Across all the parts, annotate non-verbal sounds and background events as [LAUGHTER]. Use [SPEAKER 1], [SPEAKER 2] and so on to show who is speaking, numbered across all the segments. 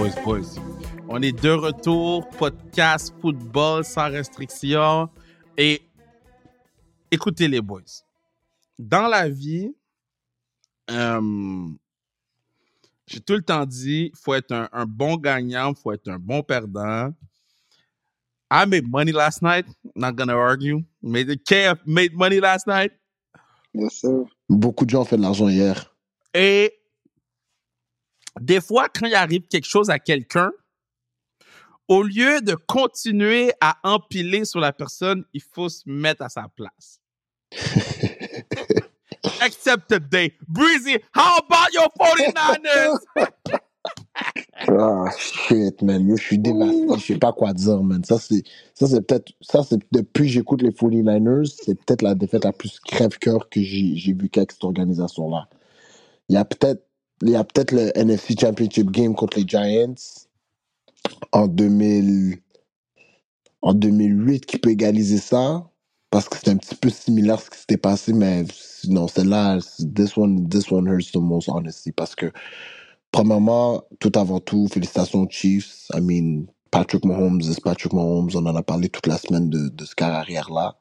[SPEAKER 1] boys, boys. On est de retour, podcast football sans restriction. Et écoutez les boys. Dans la vie, euh, j'ai tout le temps dit, faut être un, un bon gagnant, faut être un bon perdant. I made money last night. Not gonna argue. Made the KF made money last night.
[SPEAKER 2] Yes, sir.
[SPEAKER 3] Beaucoup de gens ont fait de l'argent hier.
[SPEAKER 1] Et des fois, quand il arrive quelque chose à quelqu'un, au lieu de continuer à empiler sur la personne, il faut se mettre à sa place. [LAUGHS] Except today. Breezy, how about your 49ers? [LAUGHS]
[SPEAKER 3] Ah, shit, man. Yo, je suis dévasté. Je sais pas quoi dire, man. Ça, c'est, ça, c'est peut-être, ça, c'est depuis que j'écoute les 49ers, c'est peut-être la défaite la plus crève-cœur que j'ai, j'ai vu qu'avec cette organisation-là. Il y a peut-être, il y a peut-être le NFC Championship Game contre les Giants en 2000, en 2008 qui peut égaliser ça. Parce que c'est un petit peu similaire à ce qui s'était passé, mais non, celle-là, this one, this one hurts the most, honestly. Parce que, premièrement, tout avant tout, félicitations aux Chiefs. I mean, Patrick Mahomes is Patrick Mahomes. On en a parlé toute la semaine de, de ce carrière-là.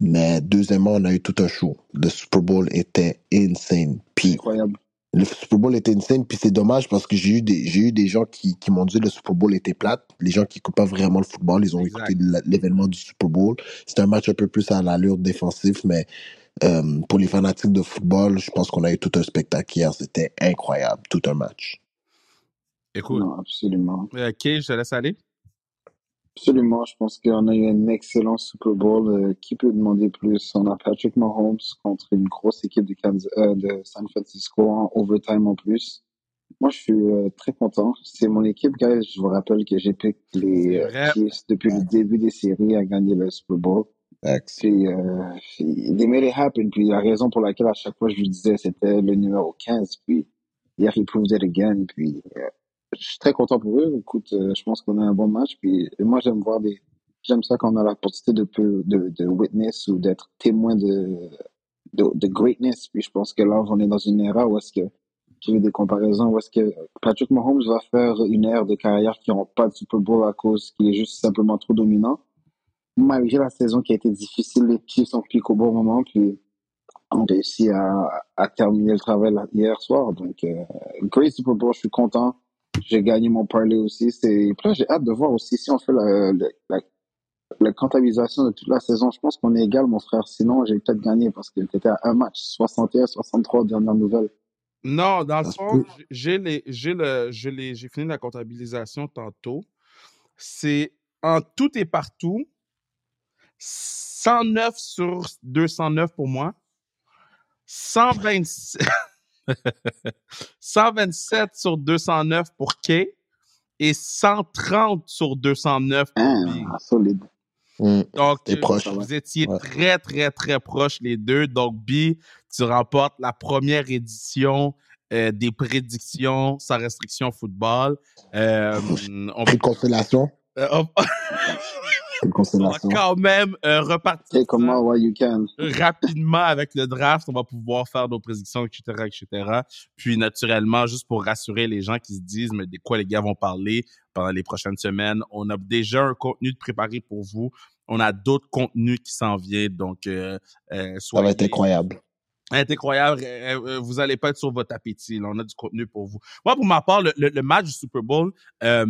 [SPEAKER 3] Mais deuxièmement, on a eu tout un show. Le Super Bowl était insane. Puis
[SPEAKER 2] Incroyable.
[SPEAKER 3] Le Super Bowl était insane, puis c'est dommage parce que j'ai eu des, j'ai eu des gens qui, qui m'ont dit que le Super Bowl était plate. Les gens qui écoutent pas vraiment le football, ils ont
[SPEAKER 1] Exact.
[SPEAKER 3] écouté l'événement du Super Bowl. C'était un match un peu plus à l'allure défensive, mais euh, pour les fanatiques de football, je pense qu'on a eu tout un spectacle hier. C'était incroyable, tout un match.
[SPEAKER 1] Écoute,
[SPEAKER 2] Non, absolument.
[SPEAKER 1] euh, Kay, je te laisse aller.
[SPEAKER 2] Absolument. Je pense qu'on a eu un excellent Super Bowl. Euh, qui peut demander plus? On a Patrick Mahomes contre une grosse équipe de, Kansas, euh, de San Francisco en overtime en plus. Moi, je suis euh, très content. C'est mon équipe, guys. Je vous rappelle que j'ai pick les euh. Chiefs depuis le début des séries à gagner le Super Bowl. Puis, euh, puis, they made it happen. Puis, la raison pour laquelle à chaque fois je lui disais c'était le numéro 15. Puis, hier, il proved it again. Puis, euh, je suis très content pour eux. Écoute, euh, je pense qu'on a un bon match. Puis, moi, j'aime voir des, j'aime ça quand on a possibilité de, de, de witness ou d'être témoin de, de, greatness. Puis, je pense que là, on est dans une era où est-ce que, j'ai vu des comparaisons où est-ce que Patrick Mahomes va faire une ère de carrière qui n'aura pas de Super Bowl à cause qu'il est juste simplement trop dominant malgré la saison qui a été difficile, les Chiefs ont piqué au bon moment, puis ont réussi à, à terminer le travail hier soir. Donc, euh, great Super Bowl, je suis content. J'ai gagné mon parlay aussi. C'est, puis là, j'ai hâte de voir aussi si on fait la, la, la, la comptabilisation de toute la saison. Je pense qu'on est égal, mon frère. Sinon, j'ai peut-être gagné parce que c'était à un match. 61, 63, dernière nouvelle.
[SPEAKER 1] Non, dans le
[SPEAKER 3] Ça se
[SPEAKER 1] fond,
[SPEAKER 3] peut.
[SPEAKER 1] j'ai les, j'ai le, j'ai les, j'ai fini la comptabilisation tantôt. C'est en tout et partout 109 sur 209 pour moi, 127, [LAUGHS] 127 sur 209 pour Kay et 130 sur 209 pour B.
[SPEAKER 2] solide.
[SPEAKER 3] Mm.
[SPEAKER 1] Donc, euh,
[SPEAKER 3] proche.
[SPEAKER 1] vous étiez
[SPEAKER 3] Ouais.
[SPEAKER 1] très, très, très proches les deux. Donc, B, tu remportes la première édition euh, des prédictions sans restriction football. Euh, [LAUGHS] on,
[SPEAKER 3] Prix consolation.
[SPEAKER 1] Euh, on-
[SPEAKER 3] de
[SPEAKER 1] on va quand même euh, repartir
[SPEAKER 2] you can.
[SPEAKER 1] rapidement avec le draft. On va pouvoir faire nos prédictions, etc., etc. Puis, naturellement, juste pour rassurer les gens qui se disent, mais de quoi les gars vont parler pendant les prochaines semaines, on a déjà un contenu de préparé pour vous. On a d'autres contenus qui s'en viennent. Donc, euh, euh,
[SPEAKER 3] Ça va être
[SPEAKER 1] soyez-
[SPEAKER 3] incroyable.
[SPEAKER 1] Ça va être incroyable. Vous allez pas être sur votre appétit. Là. On a du contenu pour vous. Moi, pour ma part, le, le- le match du Super Bowl, euh,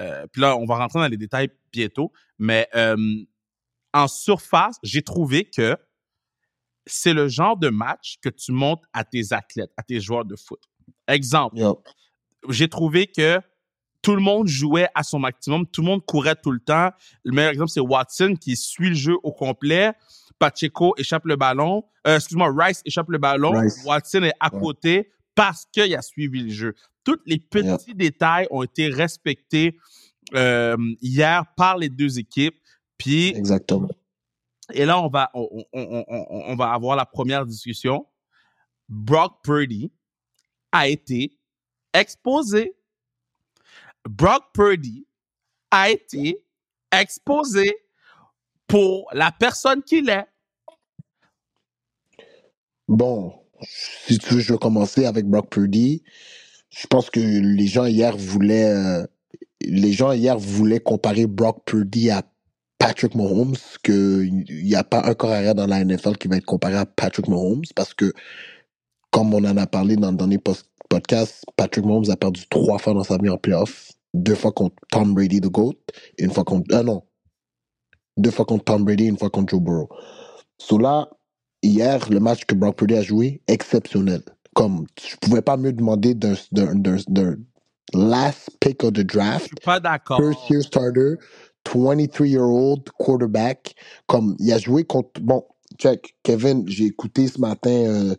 [SPEAKER 1] euh, puis là, on va rentrer dans les détails bientôt, mais euh, en surface, j'ai trouvé que c'est le genre de match que tu montes à tes athlètes, à tes joueurs de foot. Exemple, j'ai trouvé que tout le monde jouait à son maximum, tout le monde courait tout le temps. Le meilleur exemple, c'est Watson qui suit le jeu au complet. Pacheco échappe le ballon. Euh, excuse-moi, Rice échappe le ballon.
[SPEAKER 3] Rice.
[SPEAKER 1] Watson est à
[SPEAKER 3] Ouais.
[SPEAKER 1] côté parce qu'il a suivi le jeu. Tous les petits détails ont été respectés euh, hier par les deux équipes. Puis
[SPEAKER 3] Exactement.
[SPEAKER 1] et là, on va, on, on- on- on- on va avoir la première discussion. Brock Purdy a été exposé. Brock Purdy a été exposé pour la personne qu'il est.
[SPEAKER 3] Bon, si tu veux, je vais commencer avec Brock Purdy. je pense que les gens hier voulaient, euh, les gens hier voulaient comparer Brock Purdy à Patrick Mahomes, qu'il n'y a pas un corps arrière dans la NFL qui va être comparé à Patrick Mahomes, parce que, comme on en a parlé dans le dernier podcast, Patrick Mahomes a perdu trois fois dans sa vie en playoff. Deux fois contre Tom Brady, the GOAT, et une fois contre... Ah non. Deux fois contre Tom Brady, une fois contre Joe Burrow. So là, hier, le match que Brock Purdy a joué, exceptionnel. Comme, je pouvais pas mieux demander d'un last pick of the
[SPEAKER 1] Je
[SPEAKER 3] draft
[SPEAKER 1] suis pas d'accord.
[SPEAKER 3] first year starter, 23-year-old quarterback. Comme il a joué contre. Bon, check, Kevin, j'ai écouté ce matin euh,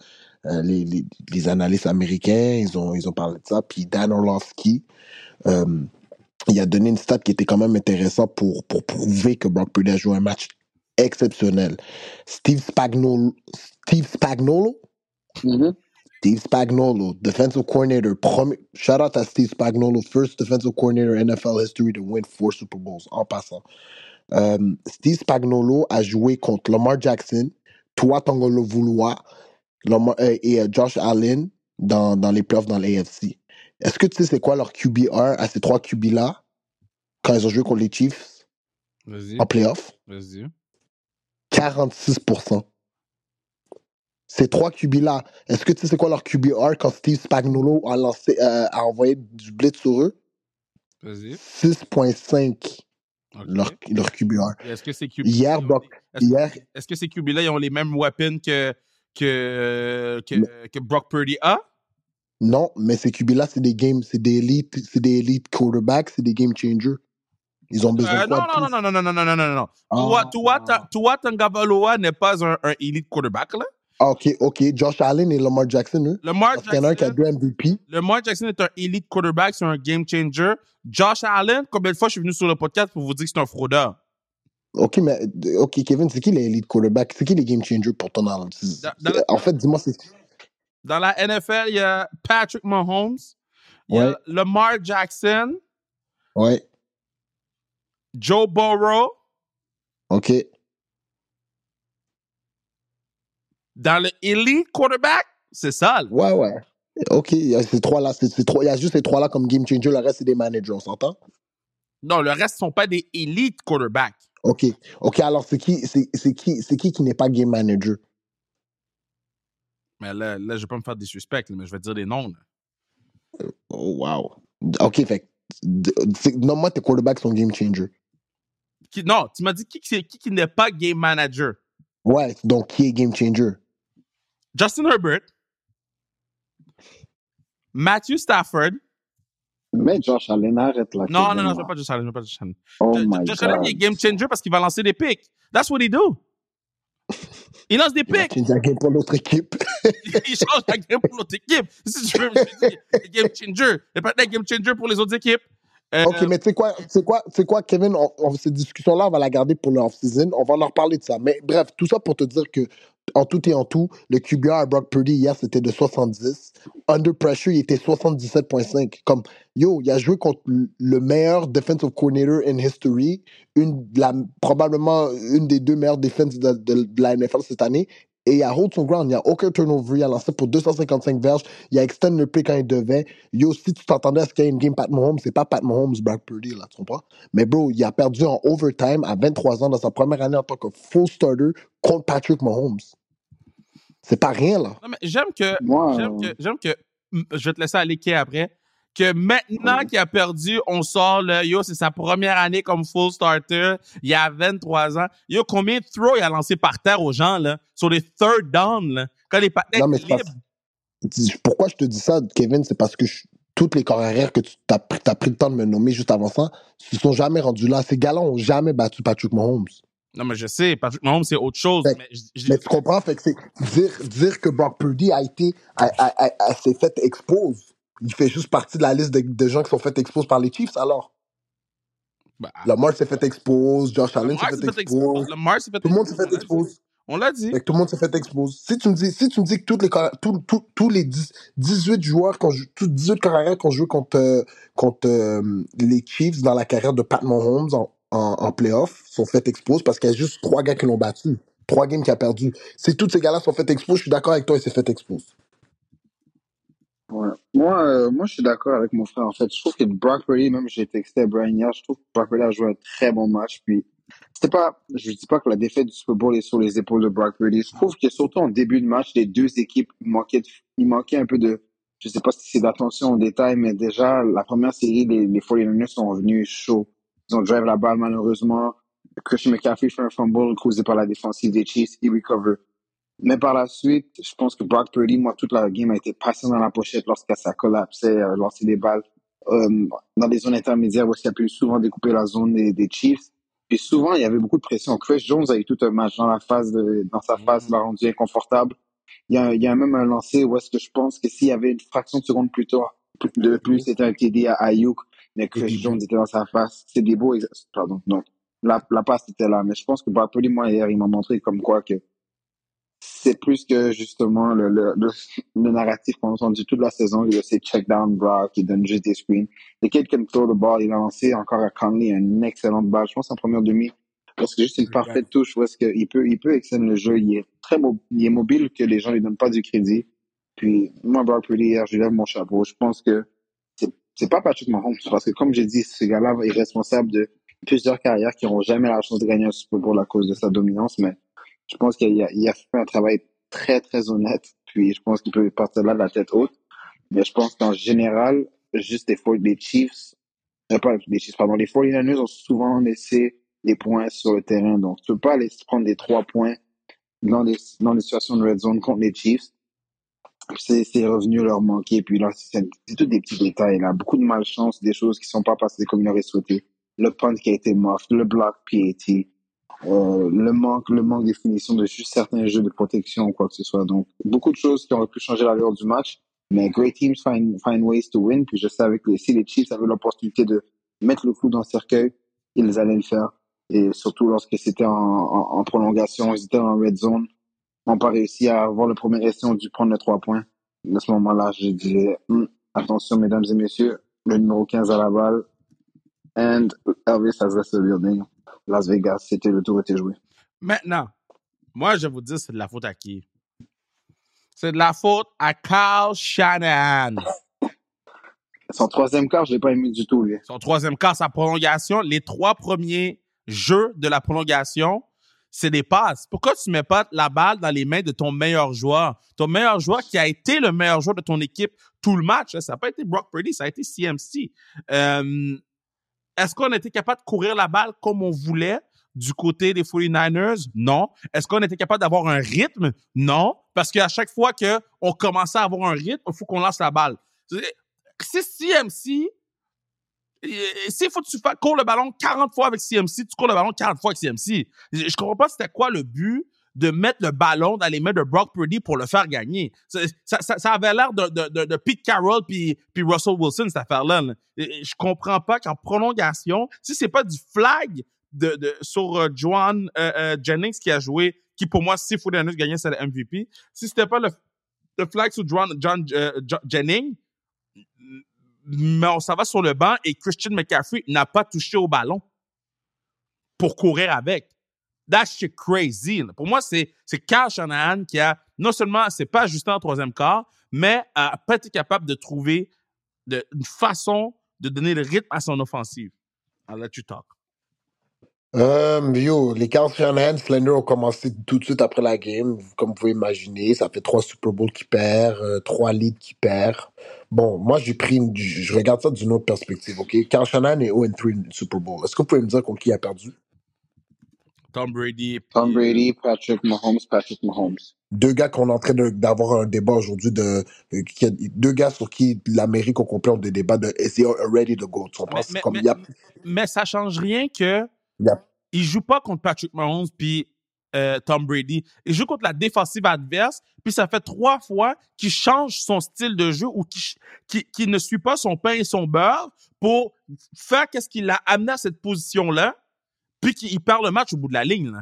[SPEAKER 3] euh, les, les, les analystes américains, ils ont, ils ont parlé de ça. Puis Dan Orlovsky, euh, il a donné une stat qui était quand même intéressante pour, pour prouver que Brock Purdy a joué un match exceptionnel. Steve Spagnolo, Steve Spagnolo,
[SPEAKER 2] Mhm.
[SPEAKER 3] Steve Spagnolo, defensive coordinator. Premier, shout out à Steve Spagnolo, first defensive coordinator in NFL history to win four Super Bowls, en passant. Euh, Steve Spagnolo a joué contre Lamar Jackson, Tua Tagovailoa Lamar- euh, et euh, Josh Allen dans, dans les playoffs dans l'AFC. Est-ce que tu sais c'est quoi leur QBR à ces trois QB-là quand ils ont joué contre les Chiefs?
[SPEAKER 1] Vas-y,
[SPEAKER 3] en playoffs?
[SPEAKER 1] vas-y.
[SPEAKER 3] 46%. Ces trois QB-là, est-ce que tu sais c'est quoi leur QBR quand Steve Spagnolo a, lancé, euh, a envoyé du blitz sur eux?
[SPEAKER 1] Vas-y.
[SPEAKER 3] 6.5
[SPEAKER 1] OK.
[SPEAKER 3] leur, leur QBR.
[SPEAKER 1] Est-ce que ces QB
[SPEAKER 3] Hier, Brock-
[SPEAKER 1] est-ce,
[SPEAKER 3] hier,
[SPEAKER 1] est-ce que ces QB-là, ils ont les mêmes weapons que, que, que, que Brock Purdy a?
[SPEAKER 3] non, mais ces QB-là, c'est des games, c'est des elite, c'est des elite quarterbacks, c'est des game changers. Ils ont besoin
[SPEAKER 1] Euh,
[SPEAKER 3] de quoi
[SPEAKER 1] non, non, non, non, non, non, non, non, non, non.
[SPEAKER 3] Ah.
[SPEAKER 1] Tua, Tua, Ta- Tua Tagovailoa n'est pas un, un elite quarterback, là.
[SPEAKER 3] Ah, ok, ok. Josh Allen et Lamar Jackson, eux.
[SPEAKER 1] Lamar
[SPEAKER 3] Parce qu'il y en a un qui a
[SPEAKER 1] Jackson,
[SPEAKER 3] deux MVP.
[SPEAKER 1] Lamar Jackson est un elite quarterback, c'est un game changer. Josh Allen, combien de fois je suis venu sur le podcast pour vous dire que c'est un fraudeur?
[SPEAKER 3] Ok, mais, ok, Kevin, c'est qui les elite quarterbacks? C'est qui les game changers pour ton
[SPEAKER 1] la-
[SPEAKER 3] En fait, dis-moi, c'est.
[SPEAKER 1] Dans la NFL, il y a Patrick Mahomes, il y a. Lamar Jackson,
[SPEAKER 3] Ouais,
[SPEAKER 1] Joe Burrow.
[SPEAKER 3] ok.
[SPEAKER 1] Dans le elite quarterback, c'est ça. là.
[SPEAKER 3] Ouais, ouais. Ok, il y a ces trois-là. trois- Il y a juste ces trois-là comme game changer. Le reste, c'est des managers, on s'entend?
[SPEAKER 1] Non, le reste ne sont pas des elite quarterbacks.
[SPEAKER 3] Ok. Ok, alors c'est qui, c'est qui, c'est qui qui n'est pas game manager?
[SPEAKER 1] Mais là, là je vais pas me faire des suspects, mais je vais te dire des noms. là.
[SPEAKER 3] Oh, wow. Ok, fait. c'est- Nomme-moi tes quarterbacks sont game changer.
[SPEAKER 1] Qui- non, tu m'as dit qui, qui, qui n'est pas game manager?
[SPEAKER 3] Ouais, donc qui est game changer?
[SPEAKER 1] Justin Herbert, Matthew Stafford.
[SPEAKER 2] Mais Josh Allen, arrête là.
[SPEAKER 1] Non, non, non, je veux pas Josh Allen, je veux pas Josh Allen.
[SPEAKER 2] Oh my
[SPEAKER 1] Josh Allen, il est
[SPEAKER 2] God.
[SPEAKER 1] game changer parce qu'il va lancer des picks. That's what he do. [LAUGHS] Il lance des
[SPEAKER 3] Il
[SPEAKER 1] picks.
[SPEAKER 3] changer la game pour l'autre équipe. [LAUGHS]
[SPEAKER 1] il change la game pour l'autre équipe. Si tu veux, je dis, il est game changer. Il est pas un game changer pour les autres équipes. Euh,
[SPEAKER 3] Ok, mais tu sais quoi, sais quoi, quoi, Kevin, cette discussion-là, on va la garder pour le off-season. On va en reparler de ça. Mais bref, tout ça pour te dire que, en tout et en tout, le QBR à Brock Purdy hier, c'était de 70. Under pressure, il était 77.5. Comme, yo, il a joué contre le meilleur defensive coordinator in history, une, probablement une des deux meilleures défenses de la NFL cette année. Et il a hold son ground, il n'y a aucun turnover, il a lancé pour 255 verges, il a extend le play quand il devait. Yo, si tu t'attendais à ce qu'il y ait une game Pat Mahomes, c'est pas Pat Mahomes, Brock Purdy, là, tu comprends? Mais bro, il a perdu en overtime à 23 ans dans sa première année en tant que full starter contre Patrick Mahomes. C'est pas rien, là.
[SPEAKER 1] non, mais j'aime que,
[SPEAKER 2] Moi,
[SPEAKER 1] j'aime
[SPEAKER 2] euh,
[SPEAKER 1] que, j'aime que, mm, je vais te laisser aller Kay après, que maintenant qu'il a perdu, on sort le, yo, c'est sa première année comme full starter, il a 23 ans. Yo, combien de throws il a lancé par terre aux gens, là, sur les third down, là, quand les patins
[SPEAKER 3] Non, mais
[SPEAKER 1] étaient
[SPEAKER 3] c'est
[SPEAKER 1] libres?
[SPEAKER 3] parce- Pourquoi je te dis ça, Kevin, c'est parce que je- toutes les corps arrière que tu as, pris- t'as pris le temps de me nommer juste avant ça, se sont jamais rendus là. Ces gars-là ont jamais battu Patrick Mahomes.
[SPEAKER 1] Non, mais je sais, Patrick Mahomes, c'est autre chose.
[SPEAKER 3] Fait-
[SPEAKER 1] mais je- je-
[SPEAKER 3] Mais tu comprends, fait que c'est dire, dire que Brock Purdy a été, a, a- a- a- s'est fait expose. Il fait juste partie de la liste de, de gens qui sont fait expose par les Chiefs, alors?
[SPEAKER 1] bah,
[SPEAKER 3] Lamar s'est fait expose, Josh Allen s'est fait
[SPEAKER 1] fait
[SPEAKER 3] expose.
[SPEAKER 1] expose. Lamar s'est fait
[SPEAKER 3] Tout le monde s'est fait expose.
[SPEAKER 1] On l'a dit.
[SPEAKER 3] Fait que tout le monde s'est fait expose. Si tu me dis, si tu me dis que toutes les, carri- tous- tous- les 10 18 joueurs, qu'on tous 18 carrières qu'on joue contre, euh, contre euh, les Chiefs dans la carrière de Pat Mahomes en, en, en playoff sont fait expose parce qu'il y a juste trois gars qui l'ont battu. Trois games qui a perdu. Si tous ces gars-là sont fait expose, je suis d'accord avec toi, il s'est fait expose.
[SPEAKER 2] Ouais. Moi, euh, moi, je suis d'accord avec mon frère. En fait, je trouve que Brock Purdy, même j'ai texté à Brian hier, je trouve que Brock Purdy a joué un très bon match. Puis, c'était pas, je dis pas que la défaite du Super Bowl est sur les épaules de Brock Purdy. Je trouve que surtout en début de match, les deux équipes manquaient, de- il manquait un peu de, je sais pas si c'est d'attention au détail, mais déjà, la première série, les, les 49ers sont venus chauds. Ils ont drive la balle, malheureusement. Christian McCaffrey fait un fumble causé par la défensive des Chiefs. Il recover. Mais par la suite, je pense que Brock Purdy, moi, toute la game a été passée dans la pochette lorsque ça collapsait, euh, lancer des balles euh, dans des zones intermédiaires où il a pu souvent découper la zone des, des Chiefs. Puis souvent, il y avait beaucoup de pression. Chris Jones a eu tout un match dans la phase de, dans sa phase, l'a rendu inconfortable. Il y a, il y a même un lancé où est-ce que je pense que s'il y avait une fraction de seconde plus tôt, de plus, c'était un TD à Ayuk, mais Chris
[SPEAKER 3] TD.
[SPEAKER 2] Jones était dans sa face. C'est des beaux, pardon, non. La, la passe était là, mais je pense que Brock Purdy, moi, hier, il m'a montré comme quoi que c'est plus que justement le, le, le, le narratif qu'on a entendu toute la saison. A c'est check down Brock, il donne juste des screens. The kid can throw the ball. Il a lancé encore à Conley une excellente balle. Je pense en première demi. Parce que juste une parfaite touche où est-ce qu'il peut, il peut extendre le jeu. Il est très il est mobile que les gens lui donnent pas du crédit. Puis, moi, Brock Purdy, hier, je lève mon chapeau. Je pense que c'est, c'est pas Patrick Mahomes. Parce que comme j'ai dit, ce gars-là est responsable de plusieurs carrières qui n'auront jamais la chance de gagner un Super Bowl à cause de sa dominance. Mais je pense qu'il a, il a fait un travail très, très honnête. Puis je pense qu'il peut partir là de la tête haute. Mais je pense qu'en général, juste les, Fo- les Chiefs, euh, pas les Chiefs, pardon, les 49ers ont souvent laissé les points sur le terrain. Donc, tu peux pas aller prendre des trois points dans des, dans des situations de red zone contre les Chiefs. C'est, c'est revenu leur manquer. Puis là, c'est, c'est tous des petits détails. Là. Beaucoup de malchance, des choses qui sont pas passées comme il aurait souhaité. Le punt qui a été moff, le block PAT, euh, le manque, le manque de de juste certains jeux de protection ou quoi que ce soit. Donc, beaucoup de choses qui auraient pu changer l'allure du match. Mais great teams find, find ways to win. Puis je savais que si les Chiefs avaient l'opportunité de mettre le coup dans le cercueil, ils allaient le faire. Et surtout lorsque c'était en, prolongation, ils étaient en red zone, n'ont pas réussi à avoir le premier essai, ont dû prendre les trois points. À ce moment-là, je disais, Hum, attention, mesdames et messieurs, le numéro 15 à la balle. And Elvis has left the building. Las Vegas, c'était le tour était joué.
[SPEAKER 1] Maintenant, moi, je vais vous dire, c'est de la faute à qui? C'est de la faute à Kyle Shanahan. [LAUGHS]
[SPEAKER 2] Son troisième quart, je l'ai pas aimé du tout, lui.
[SPEAKER 1] Son troisième quart, sa prolongation, les trois premiers jeux de la prolongation, c'est des passes. Pourquoi tu mets pas la balle dans les mains de ton meilleur joueur? Ton meilleur joueur qui a été le meilleur joueur de ton équipe tout le match. hein, Ça n'a pas été Brock Purdy, ça a été CMC. Euh, Est-ce qu'on était capable de courir la balle comme on voulait du côté des 49ers? Non. Est-ce qu'on était capable d'avoir un rythme? Non. Parce qu'à chaque fois qu'on commençait à avoir un rythme, il faut qu'on lance la balle. Si CMC, euh, s'il faut que tu cours le ballon 40 fois avec CMC, tu cours le ballon 40 fois avec CMC. Je, je comprends pas c'était quoi le but de mettre le ballon dans les mains de Brock Purdy pour le faire gagner. Ça, ça, ça- avait l'air de, de, de, de Pete Carroll puis, puis Russell Wilson, cette affaire-là. Je comprends pas qu'en prolongation, si c'est pas du flag de, de, sur euh, euh, euh, Jennings qui a joué, qui pour moi, si Fournette gagnait, c'est le MVP. Si c'était pas le, le flag sur John, John euh, Jennings, mais on s'en va sur le banc et Christian McCaffrey n'a pas touché au ballon pour courir avec. That's shit crazy. là. Pour moi, c'est, Kyle Shanahan qui a, non seulement, c'est pas ajusté en troisième quart, mais a pas été capable de trouver une façon de donner le rythme à son offensive. I'll let you talk.
[SPEAKER 3] Euh, yo, les Carl Shanahan, Slender ont commencé tout de suite après la game. Comme vous pouvez imaginer, ça fait trois Super Bowls qui perd, euh, trois leads qui perd. Bon, moi, j'ai pris, je regarde ça d'une autre perspective, ok? Carl Shanahan est 0-3 Super Bowl. Est-ce que vous pouvez me dire contre qui a perdu?
[SPEAKER 1] Tom Brady. puis-
[SPEAKER 2] Tom Brady, Patrick Mahomes, Patrick Mahomes.
[SPEAKER 3] Deux gars qu'on est en train d'avoir un débat aujourd'hui de, euh, deux gars sur qui l'Amérique au complet ont des débats de is he ready to go? Tu comprends?
[SPEAKER 1] Mais,
[SPEAKER 3] comme,
[SPEAKER 1] mais,
[SPEAKER 3] il y a,
[SPEAKER 1] mais ça change rien que
[SPEAKER 3] il
[SPEAKER 1] joue pas contre Patrick Mahomes puis euh, Tom Brady. Il joue contre la défensive adverse, puis ça fait trois fois qu'il change son style de jeu ou qu'il qui, qui ne suit pas son pain et son beurre pour faire qu'est-ce qui l'a amené à cette position-là, puis qu'il perd le match au bout de la ligne. Là.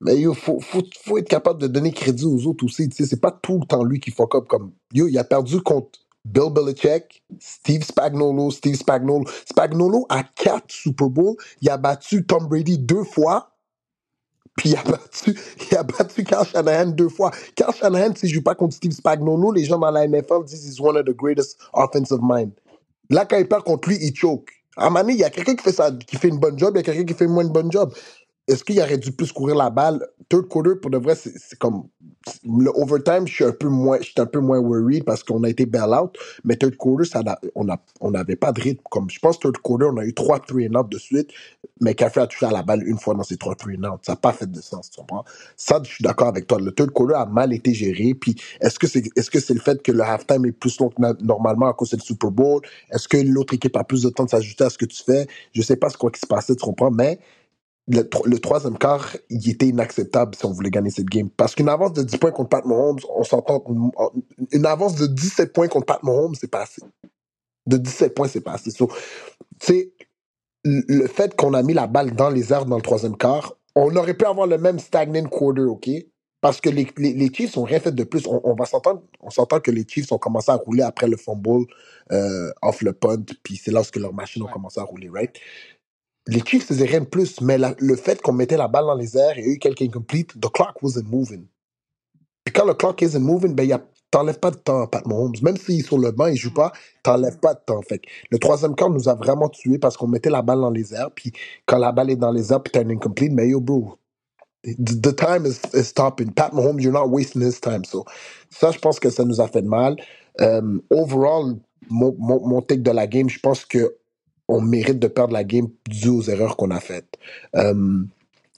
[SPEAKER 3] Mais yo, faut, faut, faut être capable de donner crédit aux autres aussi. Tu sais, c'est pas tout le temps lui qui fuck up. Comme, yo, il a perdu contre Bill Belichick, Steve Spagnuolo, Steve Spagnuolo. Spagnuolo a quatre Super Bowls. Il a battu Tom Brady deux fois. Puis il a battu, [LAUGHS] il a battu Carl Shanahan deux fois. Carl Shanahan, s'il joue pas contre Steve Spagnuolo, les gens dans la NFL disent he's one of the greatest offensive mind. Là, quand il perd contre lui, il choke. À un moment donné, il y a quelqu'un qui fait ça, qui fait une bonne job, il y a quelqu'un qui fait moins une bonne job. Est-ce qu'il aurait dû plus courir la balle? Third quarter, pour de vrai, c'est comme. Le overtime, je suis un peu moins, je suis un peu moins worried parce qu'on a été bail out. Mais third quarter, ça, on a- on n'avait pas de rythme. Comme, je pense, third quarter, on a eu trois three and out de suite. Mais Café a touché à la balle une fois dans ces trois three and out. Ça n'a pas fait de sens, tu comprends? Ça, je suis d'accord avec toi. Le third quarter a mal été géré. Puis, est-ce que c'est est-ce que c'est le fait que le halftime est plus long que normalement à cause le Super Bowl? Est-ce que l'autre équipe a plus de temps de s'ajuster à ce que tu fais? Je sais pas ce quoi qui se passait, tu comprends? Mais le, le troisième quart, il était inacceptable si on voulait gagner cette game. Parce qu'une avance de 10 points contre Pat Mahomes, on s'entend, une avance de 17 points contre Pat Mahomes, c'est pas assez. De 17 points, c'est pas assez. So, tu sais, le fait qu'on a mis la balle dans les airs dans le troisième quart, on aurait pu avoir le même stagnant quarter, OK? Parce que les, les, les Chiefs ont rien fait de plus. On, on va s'entendre, on s'entend que les Chiefs ont commencé à rouler après le fumble euh, off le punt, puis c'est là que leurs machines ont commencé à rouler, right? Les Chiefs faisaient rien de plus, mais la- le fait qu'on mettait la balle dans les airs et il y a eu quelques incomplete, the clock wasn't moving. Puis quand le clock isn't moving, ben, y a- t'enlèves pas de temps à Pat Mahomes. Même s'il est sur le banc, il joue pas, t'enlèves pas de temps. Fait que le troisième quart nous a vraiment tués parce qu'on mettait la balle dans les airs. Puis quand la balle est dans les airs, puis t'as un incomplete, mais yo, bro, the, the time is, is stopping. Pat Mahomes, you're not wasting his time. So, ça, je pense que ça nous a fait de mal. Euh, overall, mon, mon, mon take de la game, je pense que on mérite de perdre la game dû aux erreurs qu'on a faites. Euh,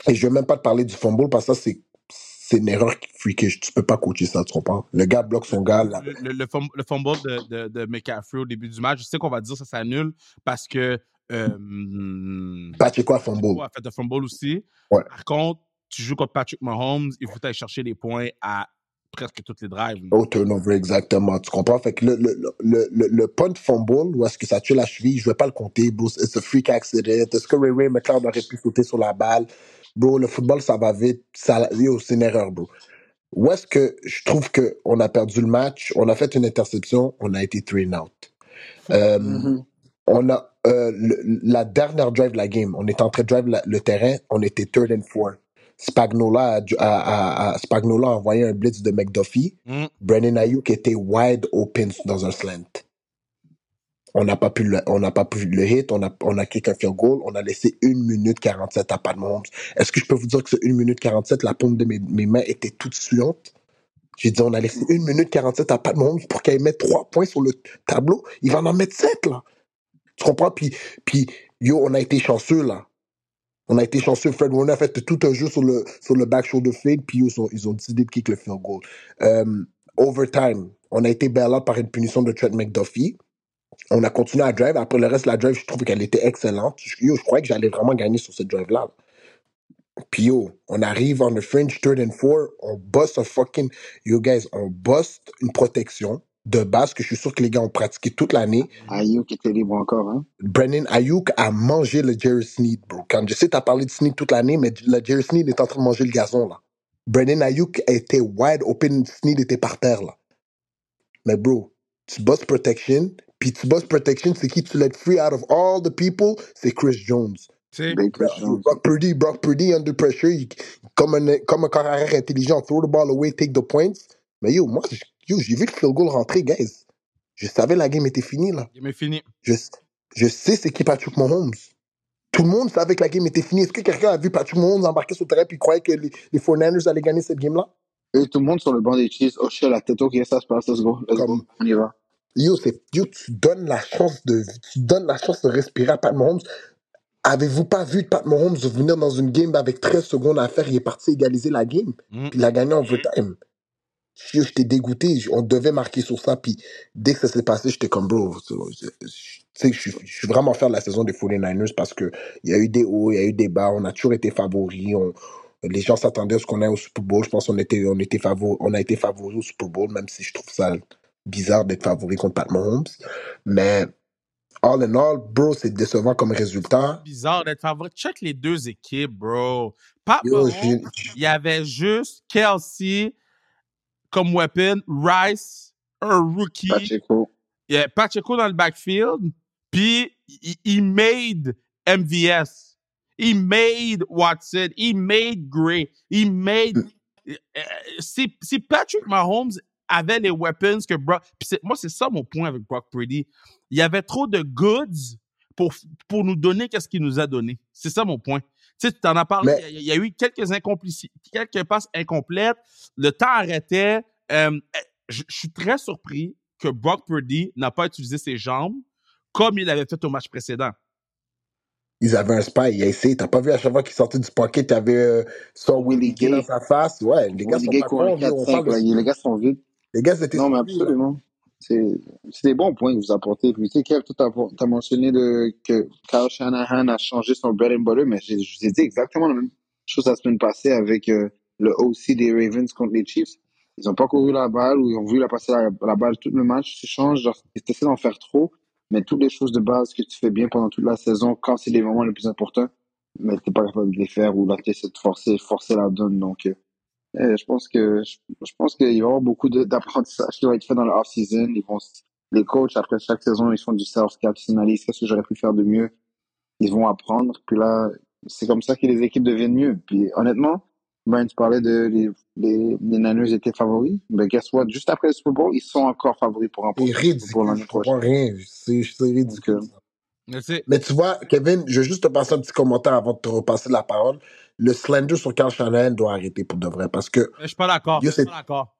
[SPEAKER 3] et je vais même pas te parler du fumble parce que ça, c'est c'est une erreur freakish. Tu peux pas coacher ça, tu comprends? Le gars bloque son gars. là.
[SPEAKER 1] Le, le, le fum- le fumble de, de, de McCaffrey au début du match, je sais qu'on va dire ça s'annule parce que euh,
[SPEAKER 3] Pacheco a fumble.
[SPEAKER 1] Pacheco a fait un fumble aussi.
[SPEAKER 3] Ouais.
[SPEAKER 1] Par contre, tu joues contre Patrick Mahomes, il faut aller chercher des points à presque toutes les drives.
[SPEAKER 3] Au turnover, exactement. Tu comprends? Fait que le, le, le, le, le punt fumble, où est-ce que ça tue la cheville, je vais pas le compter, bro. It's a freak accident. Est-ce que Ray Ray McLeod aurait pu sauter sur la balle? Bro, le football, ça va vite. Ça, c'est une erreur, bro. Où est-ce que je trouve qu'on a perdu le match? On a fait une interception, on a été three and out. Euh,
[SPEAKER 2] Mhm.
[SPEAKER 3] on a euh, le- la dernière drive de la game, on était en train de drive la- le terrain, on était third and four. Spagnola a, a- a- a- Spagnola a envoyé un blitz de McDuffie.
[SPEAKER 1] Mm.
[SPEAKER 3] Brennan Ayuk était wide open dans un slant. On n'a pas pu le, on n'a pas pu le hit, on a, on a kick un field goal, on a laissé 1 minute 47 à Pat Mahomes. Est-ce que je peux vous dire que ce 1 minute 47, la paume de mes, mes mains était toute suante? J'ai dit, on a laissé 1 minute 47 à Pat Mahomes pour qu'il mette 3 points sur le tableau. Il va en mettre 7, là. Tu comprends? Puis, puis, yo, on a été chanceux, là. On a été chanceux. Fred Warner a fait tout un jeu sur le, sur le back shoulder fade, puis ils ont, ils ont décidé de kick le field goal. Euh, overtime, on a été bail par une punition de Trent McDuffie. On a continué à drive. Après le reste la drive, je trouve qu'elle était excellente. Je, yo, je croyais que j'allais vraiment gagner sur cette drive-là. Puis yo, on arrive on the fringe, third and four, on bosse un fucking... Yo guys, on bosse une protection de base que je suis sûr que les gars ont pratiqué toute l'année.
[SPEAKER 2] Ayuk était libre encore, hein.
[SPEAKER 3] Brennan Ayuk a mangé le Jerry Sneed, bro. Quand je sais, t'as parlé de Sneed toute l'année, mais le Jerry Sneed est en train de manger le gazon, là. Brennan Ayuk était wide open, Sneed était par terre, là. Mais bro, tu bosses protection, puis tu bosses protection, c'est qui tu let free out of all the people? C'est Chris Jones. Brock Purdy, Brock Purdy under pressure, il- comme un, comme un corps arrière intelligent, throw the ball away, take the points. Mais yo, moi, yo, j'ai vu le field goal rentrer, guys. Je savais la game était finie, là.
[SPEAKER 1] game est fini.
[SPEAKER 3] Je, je sais c'est qui Patrick Mahomes. Tout le monde savait que la game était finie. Est-ce que quelqu'un a vu Patrick Mahomes embarquer sur le terrain et croyait que les, les 49ers allaient gagner cette game-là?
[SPEAKER 2] Et tout le monde sur le banc des Chiefs hochait la tête. Ok, ça se passe, let's go, let's go,
[SPEAKER 3] Comme-
[SPEAKER 2] on y va.
[SPEAKER 3] Yo, c'est, yo, tu donnes la chance de, tu donnes la chance de respirer à Pat Mahomes. Avez-vous pas vu Pat Mahomes venir dans une game avec 13 secondes à faire, il est parti égaliser la game,
[SPEAKER 1] Mm.
[SPEAKER 3] puis il a gagné en overtime. Yo, j'étais dégoûté, on devait marquer sur ça, puis dès que ça s'est passé, j'étais comme, bro, je- je- tu sais, je suis je suis vraiment fier de la saison des 49ers parce que il y a eu des hauts, il y a eu des bas, on a toujours été favoris, on, les gens s'attendaient à ce qu'on ait au Super Bowl, je pense qu'on était, on était favori, on a été favoris au Super Bowl, même si je trouve ça bizarre d'être favori contre Pat Mahomes, mais all in all, bro, c'est décevant comme résultat.
[SPEAKER 1] Bizarre d'être favori. Check les deux équipes, bro. Pat
[SPEAKER 3] Yo,
[SPEAKER 1] Mahomes,
[SPEAKER 3] j'ai-
[SPEAKER 1] il y avait juste Kelsey comme weapon, Rice, un rookie,
[SPEAKER 2] Pacheco.
[SPEAKER 1] il y a Pacheco dans le backfield, puis il, made MVS. He made Watson. He made Gray. He made. Euh, si, si Patrick Mahomes avait les weapons que Brock. moi, c'est ça mon point avec Brock Purdy. Il y avait trop de goods pour, pour nous donner qu'est-ce qu'il nous a donné. C'est ça mon point. Tu sais, tu en as parlé.
[SPEAKER 3] Mais-
[SPEAKER 1] Il y a- il y, a eu quelques incomplicités, quelques passes incomplètes. Le temps arrêtait. Euh, je je suis très surpris que Brock Purdy n'a pas utilisé ses jambes comme il avait fait au match précédent.
[SPEAKER 3] Ils avaient un spy, il a essayé. T'as pas vu à chaque fois qu'il sortait du pocket, t'avais euh, son
[SPEAKER 2] Willie
[SPEAKER 3] Gay dans sa face? Ouais, les gars
[SPEAKER 2] Les
[SPEAKER 3] sont
[SPEAKER 2] gars
[SPEAKER 3] pas cons, on
[SPEAKER 2] 4-5,
[SPEAKER 3] parle de-
[SPEAKER 2] là, les gars sont vides.
[SPEAKER 3] Les gars étaient
[SPEAKER 2] Non, mais
[SPEAKER 3] là.
[SPEAKER 2] C'est des bons points que vous apportez. Puis, tu sais, Kev, tu as, mentionné de, que Kyle Shanahan a changé son bread and butter, mais je vous ai dit exactement la même chose la semaine passée avec euh, le OC des Ravens contre les Chiefs. Ils ont pas couru la balle ou ils ont voulu la passer la, balle tout le match. Tu changes, genre, tu essaies d'en faire trop, mais toutes les choses de base que tu fais bien pendant toute la saison, quand c'est les moments les plus importants, mais t'es pas capable de les faire ou là, tu essaies de forcer, forcer la donne. Donc, euh, euh, je pense que je, je pense qu'il va y avoir beaucoup d'apprentissage qui va être fait dans le off-season. Ils vont, les coachs, après chaque saison, ils font du self-cap, ils analysent qu'est-ce que j'aurais pu faire de mieux. Ils vont apprendre. Puis là, c'est comme ça que les équipes deviennent mieux. Puis honnêtement, ben, tu parlais de les, les, les Niners étaient favoris. Ben, guess what? Juste après le Super Bowl, ils sont encore favoris pour remporter
[SPEAKER 3] ridicule,
[SPEAKER 2] l'année prochaine.
[SPEAKER 3] rien. C'est c'est ridicule.
[SPEAKER 2] Donc,
[SPEAKER 1] Mais
[SPEAKER 3] tu vois, Kevin, je vais juste te passer un petit commentaire avant de te repasser la parole. Le slender sur Carl Shanahan doit arrêter pour de vrai. Parce que,
[SPEAKER 1] je suis pas d'accord. Je suis
[SPEAKER 3] c'est-
[SPEAKER 1] pas d'accord.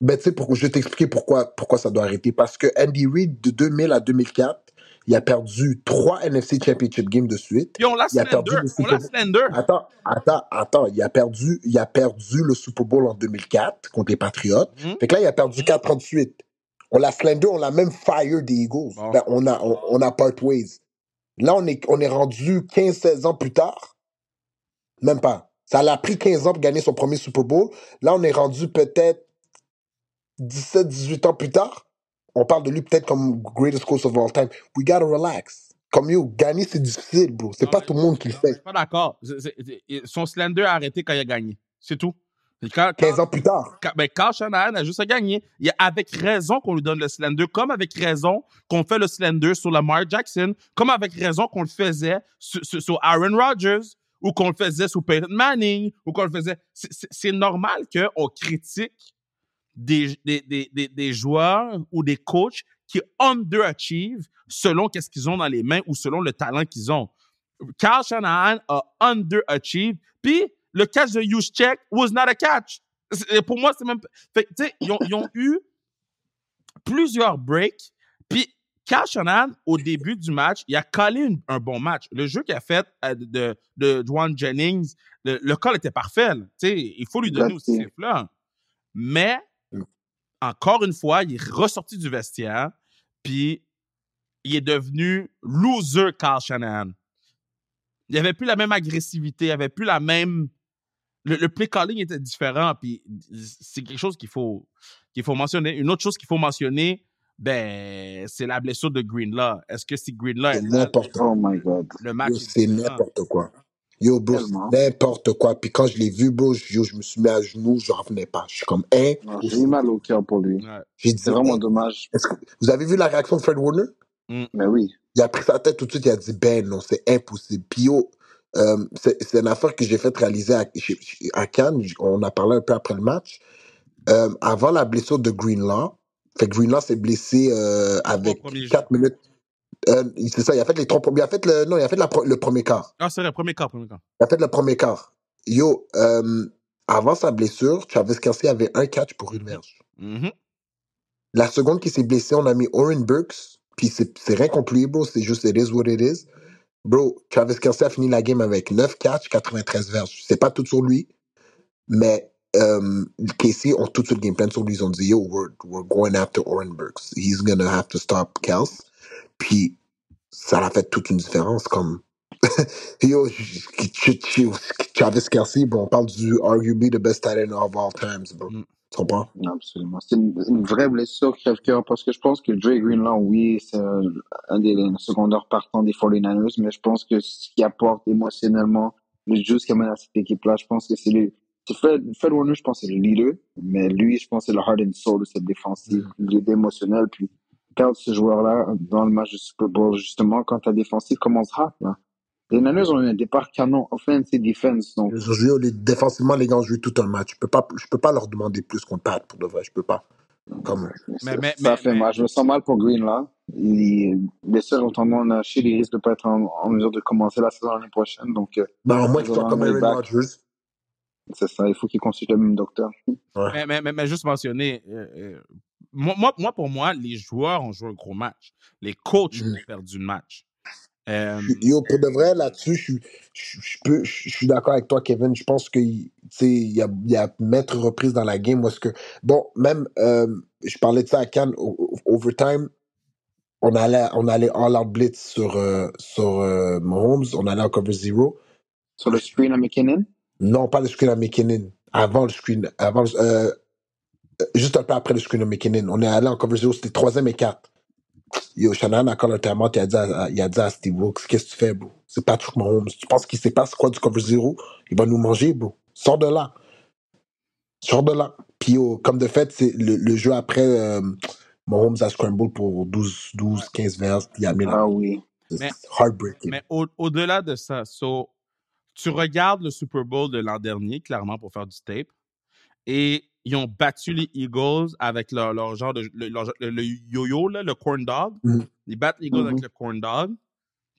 [SPEAKER 3] ben, tu sais, pour- je vais t'expliquer pourquoi, pourquoi ça doit arrêter. Parce que Andy Reid, de 2000 à 2004, il a perdu trois NFC Championship Games de suite.
[SPEAKER 1] On l'a
[SPEAKER 3] perdu
[SPEAKER 1] slender.
[SPEAKER 3] le
[SPEAKER 1] On
[SPEAKER 3] Super
[SPEAKER 1] slender.
[SPEAKER 3] Attends, attends, attends. Il a perdu, il a perdu le Super Bowl en 2004 contre les Patriots.
[SPEAKER 1] Mhm.
[SPEAKER 3] Fait que là, il a perdu 4 ans de suite. On l'a slender, on l'a même fire des Eagles. Ben, on a, on, on a part ways. Là, on est, on est rendu 15-16 ans plus tard. Même pas. Ça l'a pris 15 ans pour gagner son premier Super Bowl. Là, on est rendu peut-être 17-18 ans plus tard. On parle de lui peut-être comme greatest coach of all time. We gotta relax. Comme you, gagner, c'est difficile, bro. C'est pas
[SPEAKER 1] mais-
[SPEAKER 3] tout le monde qui le
[SPEAKER 1] Je suis
[SPEAKER 3] fait.
[SPEAKER 1] pas d'accord. Son slender a arrêté quand il a gagné. C'est tout. Et Quand,
[SPEAKER 3] 15
[SPEAKER 1] quand,
[SPEAKER 3] ans plus tard.
[SPEAKER 1] quand- ben, Carl Shanahan a juste à gagner. Il y a avec raison qu'on lui donne le slender, comme avec raison qu'on fait le slender sur Lamar Jackson, comme avec raison qu'on le faisait sur, sur- sur Aaron Rodgers, ou qu'on le faisait sur Peyton Manning, ou qu'on le faisait. C'est- normal qu'on critique des, des, des, des, des joueurs ou des coachs qui underachieve selon qu'est-ce qu'ils ont dans les mains ou selon le talent qu'ils ont. Carl Shanahan a underachieved. Puis le catch de Juszczyk was not a catch. Pour moi, c'est même. pas- Fait que, tu sais, ils ont, ils ont eu plusieurs breaks. Puis Carl Shanahan, au début du match, il a collé une- un bon match. Le jeu qu'il a fait euh, de, de Dwan Jennings, le, le call était parfait. là. Tu sais, il faut lui donner aussi ses fleurs. Mais, encore une fois, il est ressorti du vestiaire. Puis il est devenu loser Carl Shanahan. Il n'y avait plus la même agressivité, il n'y avait plus la même. Le, le play calling était différent, puis c'est quelque chose qu'il faut, qu'il faut mentionner. Une autre chose qu'il faut mentionner, ben, c'est la blessure de Greenlaw. Est-ce que si Greenlaw
[SPEAKER 3] C'est n'importe quoi.
[SPEAKER 2] Oh my God.
[SPEAKER 1] le match
[SPEAKER 3] c'est n'importe quoi. Yo, bro, n'importe quoi. Puis quand je l'ai vu, bro, je, yo, je me suis mis à genoux, je revenais pas. Je suis comme, hein,
[SPEAKER 2] J'ai eu mal au cœur pour lui.
[SPEAKER 1] Ouais.
[SPEAKER 3] J'ai dit,
[SPEAKER 2] C'est vraiment
[SPEAKER 3] hein.
[SPEAKER 2] dommage.
[SPEAKER 3] Que vous avez vu la réaction de Fred Warner?
[SPEAKER 2] Mais oui.
[SPEAKER 3] Il a pris sa tête tout de suite, il a dit, ben non, c'est impossible. Puis yo, euh, c'est c'est une affaire que j'ai fait réaliser à, chez- chez- à Cannes. J- On a parlé un peu après le match. Euh, avant la blessure de Greenlaw, fait que Greenlaw s'est blessé euh, avec
[SPEAKER 1] premiers jeux.
[SPEAKER 3] 4 minutes. Euh, c'est ça, il a fait les trois premiers. Il a fait le, non, il a fait la pro- le premier quart.
[SPEAKER 1] Ah, c'est vrai, premier quart, premier quart.
[SPEAKER 3] Il a fait le premier quart. Yo, euh, avant sa blessure, Travis Kelsey avait un catch pour une verge.
[SPEAKER 1] Mhm.
[SPEAKER 3] La seconde qui s'est blessée, on a mis Oren Burks. Puis c'est c'est rien contre lui, bro. C'est juste, it is what it is. Bro, Travis Kelsey a fini la game avec 9 catch, 93 verges. C'est pas tout sur lui, mais euh, Casey ont tout sur le game plan sur lui. Ils ont dit, yo, we're, going after Oren Burks. He's gonna have to stop Kels. Puis ça a fait toute une différence. Comme, [LAUGHS] yo, Travis Kelsey, bro, on parle du arguably the best tight end of all times, bro.
[SPEAKER 1] Mm.
[SPEAKER 3] Tu comprends?
[SPEAKER 2] Absolument. C'est une, une vraie blessure crève-cœur parce que je pense que Dre Greenlaw, oui, c'est un, un des secondaires partants des 49ers, mais je pense que ce qu'il apporte émotionnellement, le juice qu'il amène à cette équipe-là, je pense que c'est le, c'est Fred, Fred Warner, je pense c'est le leader, mais lui, je pense c'est le heart and soul de cette défensive, l'idée émotionnelle, puis perdre ce joueur-là dans le match du Super Bowl, justement, quand ta défensive commence hot, là. Les Niners ont eu un départ canon, offense et defense. Donc,
[SPEAKER 3] Ils ont joué, les- défensivement, les gars ont joué tout un match. Je peux pas, je peux pas leur demander plus qu'on Pat, pour de vrai. Je peux pas. Comme,
[SPEAKER 2] ça,
[SPEAKER 1] mais-
[SPEAKER 2] ça
[SPEAKER 1] mais-
[SPEAKER 2] fait
[SPEAKER 1] mais-
[SPEAKER 2] mal. Je me sens mal pour Green là. Il, les seuls ont tendance à lâcher. Il risque de pas être en, en mesure de commencer la saison l'année prochaine. Donc, euh,
[SPEAKER 3] ben, au moins,
[SPEAKER 2] Ils
[SPEAKER 3] qu'ils soient comme
[SPEAKER 2] un
[SPEAKER 3] Aaron
[SPEAKER 2] back.
[SPEAKER 3] Rodgers.
[SPEAKER 2] c'est ça. Il faut qu'il consulte le même docteur.
[SPEAKER 3] Ouais.
[SPEAKER 1] Mais, mais, mais, mais juste mentionner, euh, euh, moi, moi, moi, pour moi, les joueurs ont joué un gros match. Les coachs
[SPEAKER 3] Mhm.
[SPEAKER 1] ont perdu le match. Euh,
[SPEAKER 3] Yo, pour de vrai, là-dessus, je suis, je, je peux, je suis d'accord avec toi, Kevin. Je pense qu'il il y a, il y a mettre reprise dans la game. Où est-ce que, bon, même, euh, je parlais de ça à Cannes, au- au- overtime, on allait, on allait all out blitz sur, euh, sur euh, Mahomes, on allait en cover zero.
[SPEAKER 2] Sur le screen à McKinnon,
[SPEAKER 3] Non, pas le screen à McKinnon. Avant le screen, avant, le- juste un peu après le screen à McKinnon. On est allé en cover zero, c'était troisième et quatre. Yo, Shanahan, encore le terme, il a dit à, il a dit à Steve Wilkes, qu'est-ce que tu fais, bro? C'est Patrick Mahomes. Tu penses qu'il sait pas c'est quoi du cover zero? Il va nous manger, bro. Sors de là. Sors de là. Puis, yo, comme de fait, c'est le, le jeu après, euh, Mahomes a scramble pour 12, 12 15 verges, puis il a mis la
[SPEAKER 2] ah oui.
[SPEAKER 3] C'est
[SPEAKER 1] Mais-
[SPEAKER 3] heartbreaking.
[SPEAKER 1] Mais au- au-delà de ça, so, tu regardes le Super Bowl de l'an dernier, clairement, pour faire du tape, et ils ont battu les Eagles avec leur, leur genre de le, leur- le- yo-yo, là, le corn dog.
[SPEAKER 3] Mhm.
[SPEAKER 1] Ils battent les Eagles avec le corn dog.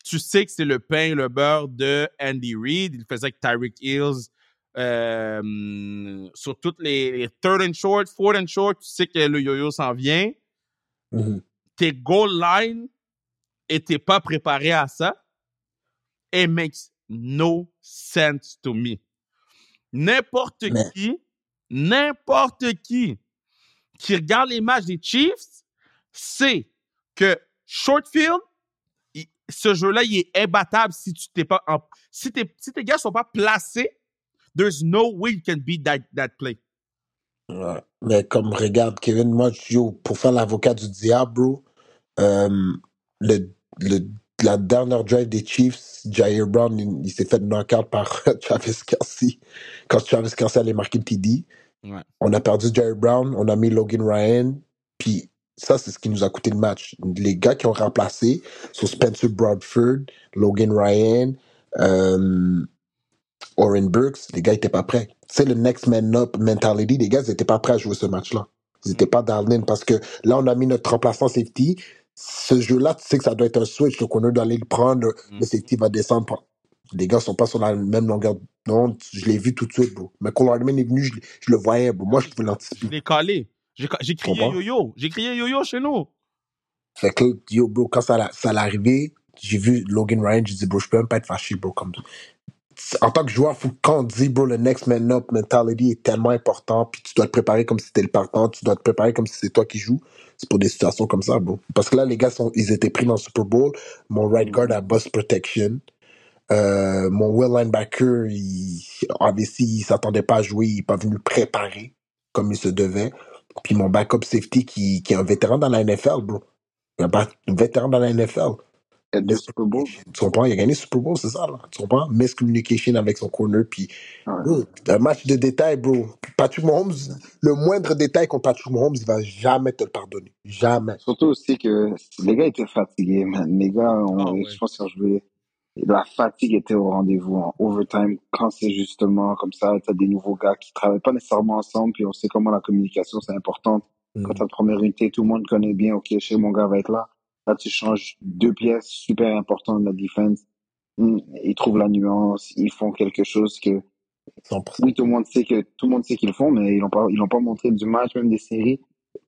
[SPEAKER 1] Tu sais que c'est le pain et le beurre de Andy Reid. Il faisait avec Tyreek Hills euh, sur toutes les, les third and short, fourth and short. Tu sais que le yo-yo s'en vient.
[SPEAKER 3] Mhm.
[SPEAKER 1] Tes goal line n'étaient pas préparés à ça. It makes no sense to me. N'importe
[SPEAKER 3] Mais-
[SPEAKER 1] qui, n'importe qui qui regarde les matchs des Chiefs sait que short field, il- ce jeu-là, il est imbattable si tu t'es pas en- si, tes- gars sont pas placés. There's no way you can beat that, that play.
[SPEAKER 3] Mais comme, regarde, Kevin, moi, yo, pour faire l'avocat du diable, euh, la dernière drive des Chiefs, Jair Brown, il, il s'est fait knock-out par [LAUGHS] Travis Kelsey. Quand Travis Kelsey allait marquer le TD,
[SPEAKER 1] Ouais.
[SPEAKER 3] on a perdu Jair Brown, on a mis Logan Ryan, puis ça, c'est ce qui nous a coûté le match. Les gars qui ont remplacé sont Spencer Bradford, Logan Ryan, euh, Oren Burks, les gars étaient pas prêts. C'est le next man up mentality. Les gars, ils étaient pas prêts à jouer ce match-là. Ils étaient pas dans parce que là, on a mis notre remplaçant safety. Ce jeu-là, tu sais que ça doit être un switch. Le corner doit aller le prendre.
[SPEAKER 1] Mm.
[SPEAKER 3] le safety va descendre. Les gars sont pas sur la même longueur d'onde. Je l'ai vu tout de suite, bro. Mais Cole Hardman est venu, je, je le voyais, bro. Moi, je pouvais
[SPEAKER 1] Je
[SPEAKER 3] l'anticiper.
[SPEAKER 1] l'ai collé. J'ai crié
[SPEAKER 3] Comprends?
[SPEAKER 1] yo-yo. J'ai crié yo-yo chez nous.
[SPEAKER 3] Fait que, yo, bro, quand ça, l'a- ça l'est arrivé, j'ai vu Logan Ryan, j'ai dit, bro, je peux même pas être fâché, bro. Comme... En tant que joueur, faut, quand on dit, bro, le next man up mentality est tellement important, puis tu dois te préparer comme si c'était le partant, tu dois te préparer comme si c'est toi qui joues. C'est pour des situations comme ça, bro. Parce que là, les gars, sont, ils étaient pris dans le Super Bowl. Mon right guard a boss protection. Euh, mon will linebacker, il, obviously, il s'attendait pas à jouer, il est pas venu préparer comme il se devait. Puis mon backup safety qui, qui est un vétéran dans la NFL, bro. Un un vétéran dans la NFL.
[SPEAKER 2] Il y a deux Super Bowl.
[SPEAKER 3] Tu comprends? Il a gagné le Super Bowl, c'est ça, là. Tu comprends? Miscommunication avec son corner, puis. Bro, un match de détail, bro. Patrick Mahomes, le moindre détail contre Patrick Mahomes, il va jamais te le pardonner. Jamais.
[SPEAKER 2] Surtout aussi que les gars étaient fatigués, man. Les gars, ont,
[SPEAKER 1] Ah ouais.
[SPEAKER 2] je pense qu'ils ont joué. La fatigue était au rendez-vous en overtime. Quand c'est justement comme ça, t'as des nouveaux gars qui travaillent pas nécessairement ensemble, puis on sait comment la communication c'est important.
[SPEAKER 3] Mm.
[SPEAKER 2] Quand t'as la première unité, tout le monde connaît bien, ok, chez mon gars va être là. Là, tu changes deux pièces super importantes de la défense. Mm, Ils trouvent la nuance, ils font quelque chose que
[SPEAKER 3] 100%.
[SPEAKER 2] oui, tout le monde sait que tout le monde sait qu'ils le font, mais ils l'ont pas, ils l'ont pas montré du match, même des séries.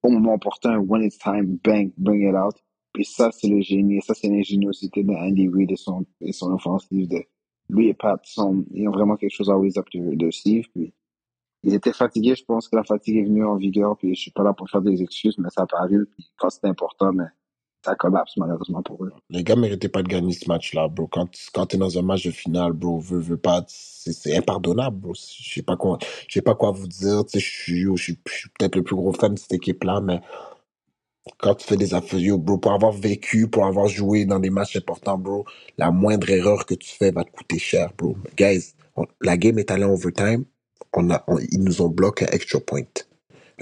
[SPEAKER 2] Au moment opportun, when it's time, bang, bring it out. Puis ça, c'est le génie, ça, c'est l'ingéniosité de Andy Reid et son, et son offensive de, lui et Pat sont, ils ont vraiment quelque chose always up de, de Steve, puis ils étaient fatigués, je pense que la fatigue est venue en vigueur, puis je suis pas là pour faire des excuses, mais ça a paru, puis quand c'était important, mais ça collapse malheureusement pour eux.
[SPEAKER 3] Les gars méritaient pas de gagner ce match-là, bro. Quand, quand t'es dans un match de finale, bro, veux, veux pas, c'est c'est impardonnable, bro. Je sais pas quoi, je sais pas quoi vous dire. Tu sais, je suis, je suis peut-être le plus gros fan de cette équipe-là, mais quand tu fais des affaires, yo, bro, pour avoir vécu, pour avoir joué dans des matchs importants, bro, la moindre erreur que tu fais va te coûter cher, bro. Guys, on- la game est allée en overtime. On a, on- ils nous ont bloqué un extra point.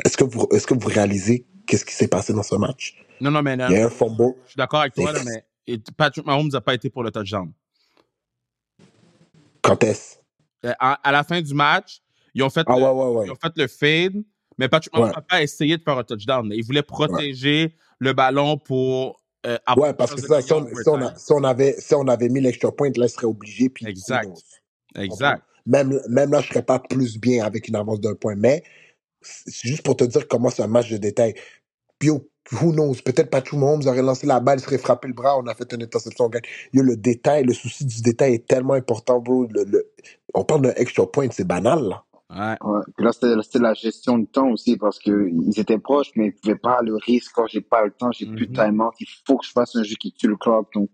[SPEAKER 3] Est-ce que vous, est-ce que vous réalisez qu'est-ce qui s'est passé dans ce match?
[SPEAKER 1] Non, non, mais non,
[SPEAKER 3] Il y a un fumble.
[SPEAKER 1] je suis d'accord avec toi, là, mais et Patrick Mahomes n'a pas été pour le touchdown.
[SPEAKER 3] Quand est-ce?
[SPEAKER 1] Euh, à, à la fin du match, ils ont fait,
[SPEAKER 3] Ah
[SPEAKER 1] le,
[SPEAKER 3] ouais, ouais, ouais.
[SPEAKER 1] ils ont fait le fade, mais Patrick Mahomes
[SPEAKER 3] Ouais.
[SPEAKER 1] n'a pas essayé de faire un touchdown. Il voulait protéger le ballon pour euh, avoir
[SPEAKER 3] Ouais, parce que ça, si on,
[SPEAKER 1] en
[SPEAKER 3] si on a-
[SPEAKER 1] overtime.
[SPEAKER 3] si on avait, si on avait mis l'extra point, là, il serait obligé. Puis,
[SPEAKER 1] Exact. Exact.
[SPEAKER 3] Même, même là, je serais pas plus bien avec une avance d'un point. Mais c'est juste pour te dire comment c'est un match de détail. Puis, who knows? Peut-être Patrick Mahomes aurait lancé la balle, il serait frappé le bras, on a fait une interception. Yo, le détail, le souci du détail est tellement important, bro. Le, le- on parle d'un extra point, c'est banal, là.
[SPEAKER 1] Ouais.
[SPEAKER 2] Ouais. Puis là, c'était la gestion du temps aussi parce que ils étaient proches, mais ils pouvaient pas le risque quand j'ai pas le temps, j'ai plus de
[SPEAKER 1] Mhm.
[SPEAKER 2] time-out, il faut que je fasse un jeu qui tue le clock. Donc,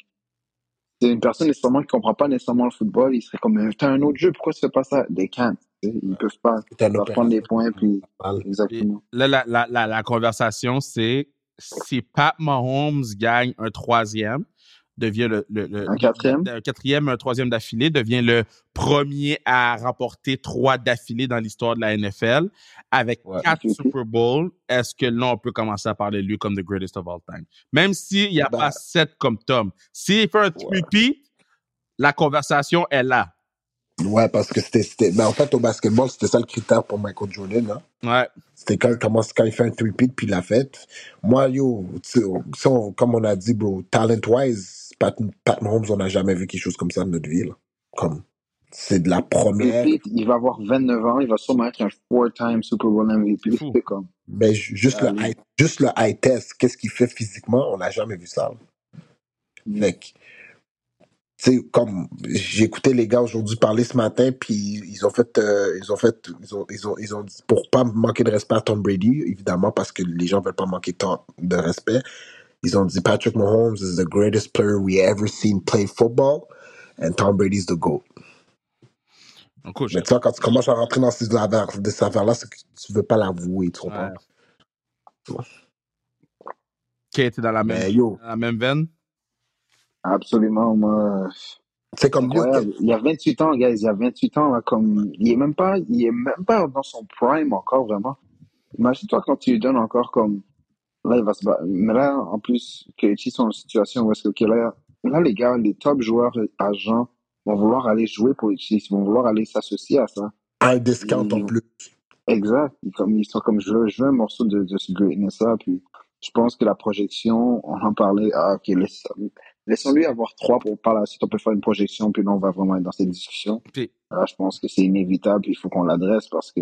[SPEAKER 2] c'est une personne nécessairement qui comprend pas nécessairement le football, il serait comme, t'as un autre jeu, pourquoi tu fais pas ça? They can't. Ils peuvent pas. Ils prendre des points, puis.
[SPEAKER 1] Puis
[SPEAKER 2] exactement.
[SPEAKER 1] là, la, la, la, la conversation, c'est si Pat Mahomes gagne un troisième, devient le, le, le-
[SPEAKER 2] Un quatrième?
[SPEAKER 1] un quatrième, un troisième d'affilée, devient le premier à remporter trois d'affilée dans l'histoire de la NFL avec
[SPEAKER 3] Ouais.
[SPEAKER 1] quatre. Super Bowls. Est-ce que là, on peut commencer à parler de lui comme the greatest of all time? Même s'il n'y a
[SPEAKER 3] Ben-
[SPEAKER 1] pas sept comme Tom. S'il fait un repeat, la conversation est là.
[SPEAKER 3] Ouais, parce que c'était, ben, en fait, au basketball, c'était ça le critère pour Michael Jordan, hein.
[SPEAKER 1] Ouais.
[SPEAKER 3] C'était quand quand il fait un three-peat, puis il l'a fait. Moi, yo, on- comme on a dit, bro, talent-wise, Pat, Pat Mahomes, on n'a jamais vu quelque chose comme ça de notre vie, là. Comme, c'est de la première.
[SPEAKER 2] Il va avoir 29 ans, il va sûrement être un four-time Super Bowl MVP.
[SPEAKER 1] C'est
[SPEAKER 2] comme,
[SPEAKER 3] Mais ju- juste,
[SPEAKER 2] Ah,
[SPEAKER 3] le
[SPEAKER 2] oui.
[SPEAKER 3] high, juste le high test, qu'est-ce qu'il fait physiquement, on n'a jamais vu ça.
[SPEAKER 2] Mm.
[SPEAKER 3] Fait que, tu sais, comme j'ai écouté les gars aujourd'hui parler ce matin, puis ils ont fait, euh, ils ont fait, ils ont, ils ont, ils ont dit, pour pas manquer de respect à Tom Brady, évidemment, parce que les gens veulent pas manquer tant de respect, ils ont dit Patrick Mahomes is the greatest player we ever seen play football, and Tom Brady's the GOAT.
[SPEAKER 1] Cool.
[SPEAKER 3] Mais tu vois, quand tu commences à rentrer dans ces affaires, de ces affaires-là, c'est que tu veux pas l'avouer, tu comprends?
[SPEAKER 1] Ouais. Qui était dans la même,
[SPEAKER 3] Mais yo,
[SPEAKER 1] dans la même veine?
[SPEAKER 2] absolument, moi.
[SPEAKER 3] c'est comme
[SPEAKER 2] Incroyable. Il y a 28 ans, guys. Il y a 28 ans, là, comme, il est même pas, il est même pas dans son prime encore, vraiment. Imagine-toi quand tu lui donnes encore comme, là, il va se battre. Mais là, en plus, que ils sont en situation où est-ce que, ok, là, là, les gars, les top joueurs agents vont vouloir aller jouer pour les Chiefs, ils vont vouloir aller s'associer à ça.
[SPEAKER 3] un discount en
[SPEAKER 2] Ils-
[SPEAKER 3] plus.
[SPEAKER 2] Exact. Ils, comme, ils sont comme, je veux, je veux un morceau de, de ce greatness-là, puis je pense que la projection, on en parlait, ah, ok, laissons-lui avoir trois pour par la suite, on peut faire une projection, puis là, on va vraiment être dans cette discussion.
[SPEAKER 1] Puis,
[SPEAKER 2] Là, je pense que c'est inévitable, il faut qu'on l'adresse parce que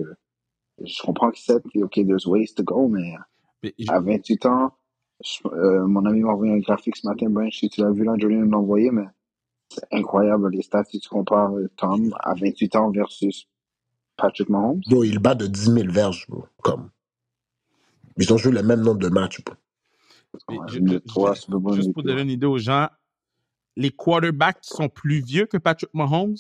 [SPEAKER 2] je comprends que c'est, ok, there's ways to go, mais
[SPEAKER 1] je-
[SPEAKER 2] à 28 ans, je- euh, mon ami m'a envoyé un graphique ce matin, ben, si tu l'as vu là, Julien l'a envoyé, mais c'est incroyable les stats si tu compares euh, Tom à 28 ans versus Patrick Mahomes.
[SPEAKER 3] Bro, il bat de 10 000 verges, bro. Comme. Ils ont joué le même nombre de matchs, bro.
[SPEAKER 1] puis,
[SPEAKER 2] Ouais,
[SPEAKER 1] je-
[SPEAKER 2] de
[SPEAKER 1] je-
[SPEAKER 2] trois
[SPEAKER 1] juste- pour donner une idée aux gens, les quarterbacks qui sont plus vieux que Patrick Mahomes,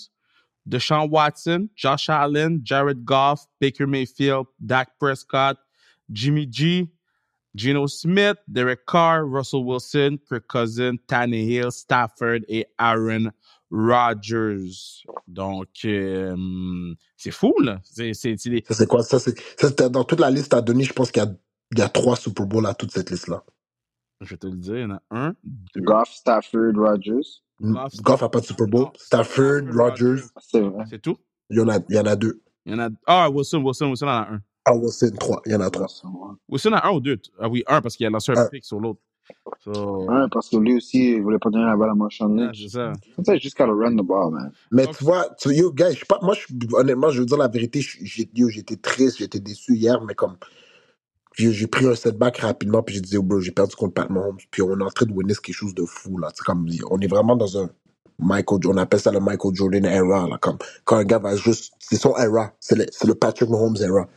[SPEAKER 1] Deshaun Watson, Josh Allen, Jared Goff, Baker Mayfield, Dak Prescott, Jimmy G, Geno Smith, Derek Carr, Russell Wilson, Kirk Cousins, Tannehill, Stafford et Aaron Rodgers. Donc, euh, c'est fou, là. C'est, c'est, c'est
[SPEAKER 3] Ça, c'est quoi? Ça, c'est, dans toute la liste à donner, je pense qu'il y a, il y a trois Super Bowls à toute cette liste-là.
[SPEAKER 1] je vais te le dire, il y en a un, deux,
[SPEAKER 2] Goff, Stafford, Rodgers.
[SPEAKER 1] Goff,
[SPEAKER 3] n'a pas de Super Bowl. Stafford,
[SPEAKER 1] Stafford,
[SPEAKER 3] Rodgers,
[SPEAKER 2] C'est vrai.
[SPEAKER 1] C'est tout?
[SPEAKER 3] il y, en a, il y en a deux.
[SPEAKER 1] Il y en a. Ah, Wilson, Wilson, Wilson en a un.
[SPEAKER 3] Ah, Wilson, trois. Il y en a trois.
[SPEAKER 1] Wilson en a un ou deux? Ah oui, un parce qu'il a lancé un
[SPEAKER 3] Un.
[SPEAKER 1] pick sur l'autre. So,
[SPEAKER 2] Ouais, parce que lui aussi, il voulait pas donner la balle à Marshawn
[SPEAKER 1] yeah,
[SPEAKER 2] Lynch.
[SPEAKER 1] c'est ça.
[SPEAKER 2] Sometimes you just gotta run the ball, man.
[SPEAKER 3] Mais tu vois, tu, yo, gars, je pas, moi, je, honnêtement, je veux dire la vérité, je- j'ai, yo, j'étais triste, j'étais déçu hier, mais comme, j'ai, j'ai pris un setback rapidement, puis j'ai dit, oh, bro, j'ai perdu contre Pat Mahomes, puis on est en train de witness quelque chose de fou, là. C'est comme, on est vraiment dans un Michael, on appelle ça le Michael Jordan era, là, comme, quand un gars va juste, c'est son era, c'est le, c'est le Patrick Mahomes era.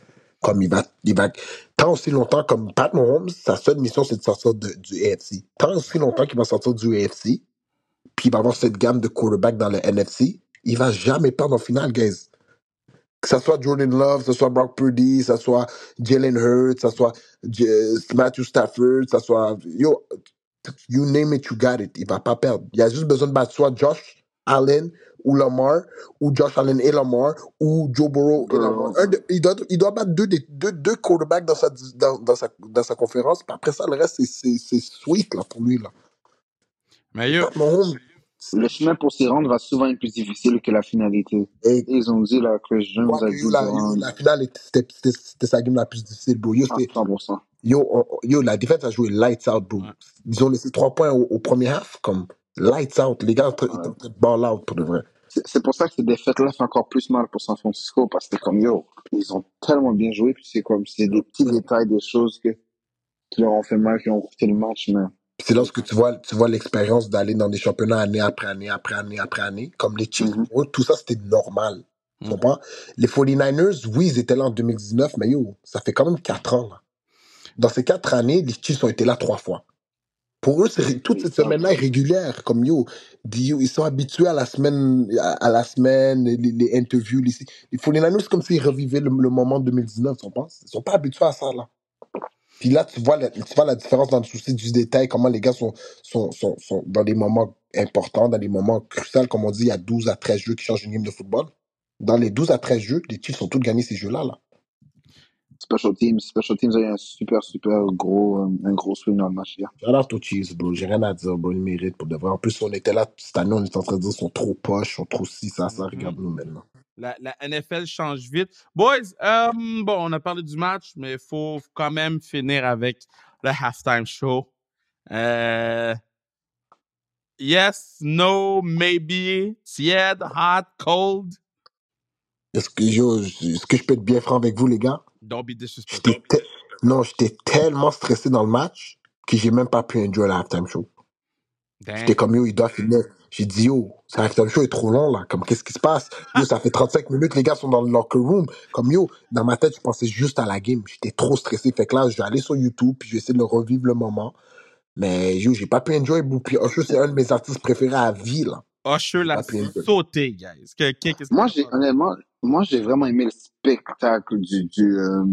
[SPEAKER 3] Comme il va, il va, tant aussi longtemps comme Pat Mahomes, sa seule mission, c'est de sortir de- du AFC. Tant aussi longtemps qu'il va sortir du AFC, puis il va avoir cette gamme de quarterbacks dans le NFC, il va jamais perdre en finale, guys. Que ce soit Jordan Love, que ce soit Brock Purdy, que ce soit Jalen Hurts, que ce soit J- Matthew Stafford, que ce soit... Yo, you name it, you got it. Il va pas perdre. Il a juste besoin de battre soit Josh Allen ou Lamar, ou Josh Allen et Lamar, ou Joe Burrow et
[SPEAKER 2] Burrow,
[SPEAKER 3] Lamar. Un de- il, doit, il doit battre deux, des- deux, deux quarterbacks dans sa, dans, dans sa, dans sa conférence, puis après ça, le reste, c'est- c'est c'est sweet là, pour lui. Là.
[SPEAKER 1] Mais yo,
[SPEAKER 3] Mahomes,
[SPEAKER 2] le chemin pour s'y rendre va souvent être plus difficile que la finalité.
[SPEAKER 3] Et
[SPEAKER 2] Et ils ont dit, là, Chris Jones
[SPEAKER 3] quoi
[SPEAKER 2] a
[SPEAKER 3] que
[SPEAKER 2] dit
[SPEAKER 3] yo, la, yo,
[SPEAKER 2] durant
[SPEAKER 3] la finale, était- c'était c'était- c'était sa game la plus difficile, bro. Yo,
[SPEAKER 2] à
[SPEAKER 3] c'était-
[SPEAKER 2] 100%.
[SPEAKER 3] yo, on- yo, la défaite a joué lights out, bro.
[SPEAKER 1] Ouais.
[SPEAKER 3] Ils ont laissé trois points au, au premier half, comme lights out. Les gars étaient en train de ball out, pour de vrai.
[SPEAKER 2] C'est c'est pour ça que cette défaite-là fait encore plus mal pour San Francisco, parce que comme yo, ils ont tellement bien joué, puis c'est comme, c'est des petits détails, des choses que, qui leur ont fait mal, qui ont coûté le match, mais
[SPEAKER 3] Puis c'est lorsque tu vois, tu vois l'expérience d'aller dans des championnats année après année, après année, après année, comme les Chiefs,
[SPEAKER 2] Mhm.
[SPEAKER 3] pour eux, tout ça, c'était normal. Tu
[SPEAKER 1] Mhm.
[SPEAKER 3] comprends? Les 49ers, oui, ils étaient là en 2019, mais yo, ça fait quand même quatre ans, là. Dans ces quatre années, les Chiefs ont été là trois fois. Pour eux, c'est ré- toute cette semaine-là est régulière. Comme yo, dis- yo, ils sont habitués à la semaine, à, à la semaine, les, les interviews. Les, les 49ers, c'est comme s'ils revivaient le, le moment 2019, tu comprends? Ils sont pas habitués à ça, là. Puis là, tu vois, la, tu vois la différence dans le souci du détail, comment les gars sont, sont, sont, sont dans des moments importants, dans des moments cruciaux, comme on dit, il y a 12 à 13 jeux qui changent une game de football. Dans les 12 à 13 jeux, les Chiefs ont tous gagné ces jeux-là. Là.
[SPEAKER 2] Special Teams, Special Teams a eu un super, super gros, euh, un gros swing dans le match hier.
[SPEAKER 3] Shout out aux Chiefs, bro. J'ai rien à dire, bro. Ils méritent pour de vrai. En plus, on était là cette année, on était en train de dire qu'ils sont trop poches, sont trop ci, ça, ça.
[SPEAKER 1] Mhm.
[SPEAKER 3] Regarde-nous maintenant.
[SPEAKER 1] La, la NFL change vite. Boys, euh, bon, on a parlé du match, mais il faut quand même finir avec le halftime show. Euh, yes, no, maybe, tiède, hot, cold.
[SPEAKER 3] Est-ce que, yo, est-ce que je peux être bien franc avec vous, les gars?
[SPEAKER 1] Don't be disrespectful.
[SPEAKER 3] J'étais te- Non, j'étais tellement stressé dans le match que j'ai même pas pu enjoy le halftime show. J'étais
[SPEAKER 1] Damn.
[SPEAKER 3] comme yo, il doit finir. J'ai dit yo, ce halftime show est trop long là. Comme qu'est-ce qui se passe? Yo, ça fait 35 minutes, les gars sont dans le locker room. Comme yo, dans ma tête, je pensais juste à la game. J'étais trop stressé. Fait que là, je vais aller sur YouTube puis je vais essayer de le revivre le moment. Mais yo, j'ai pas pu enjoy. Puis Usher, c'est un de mes artistes préférés à vie là.
[SPEAKER 1] Usher l'a
[SPEAKER 3] Pas pu enjoy.
[SPEAKER 1] sauté, guys. Que- que- qu'est-ce
[SPEAKER 2] Moi, j'ai, honnêtement, moi, j'ai vraiment aimé le spectacle du, du, euh,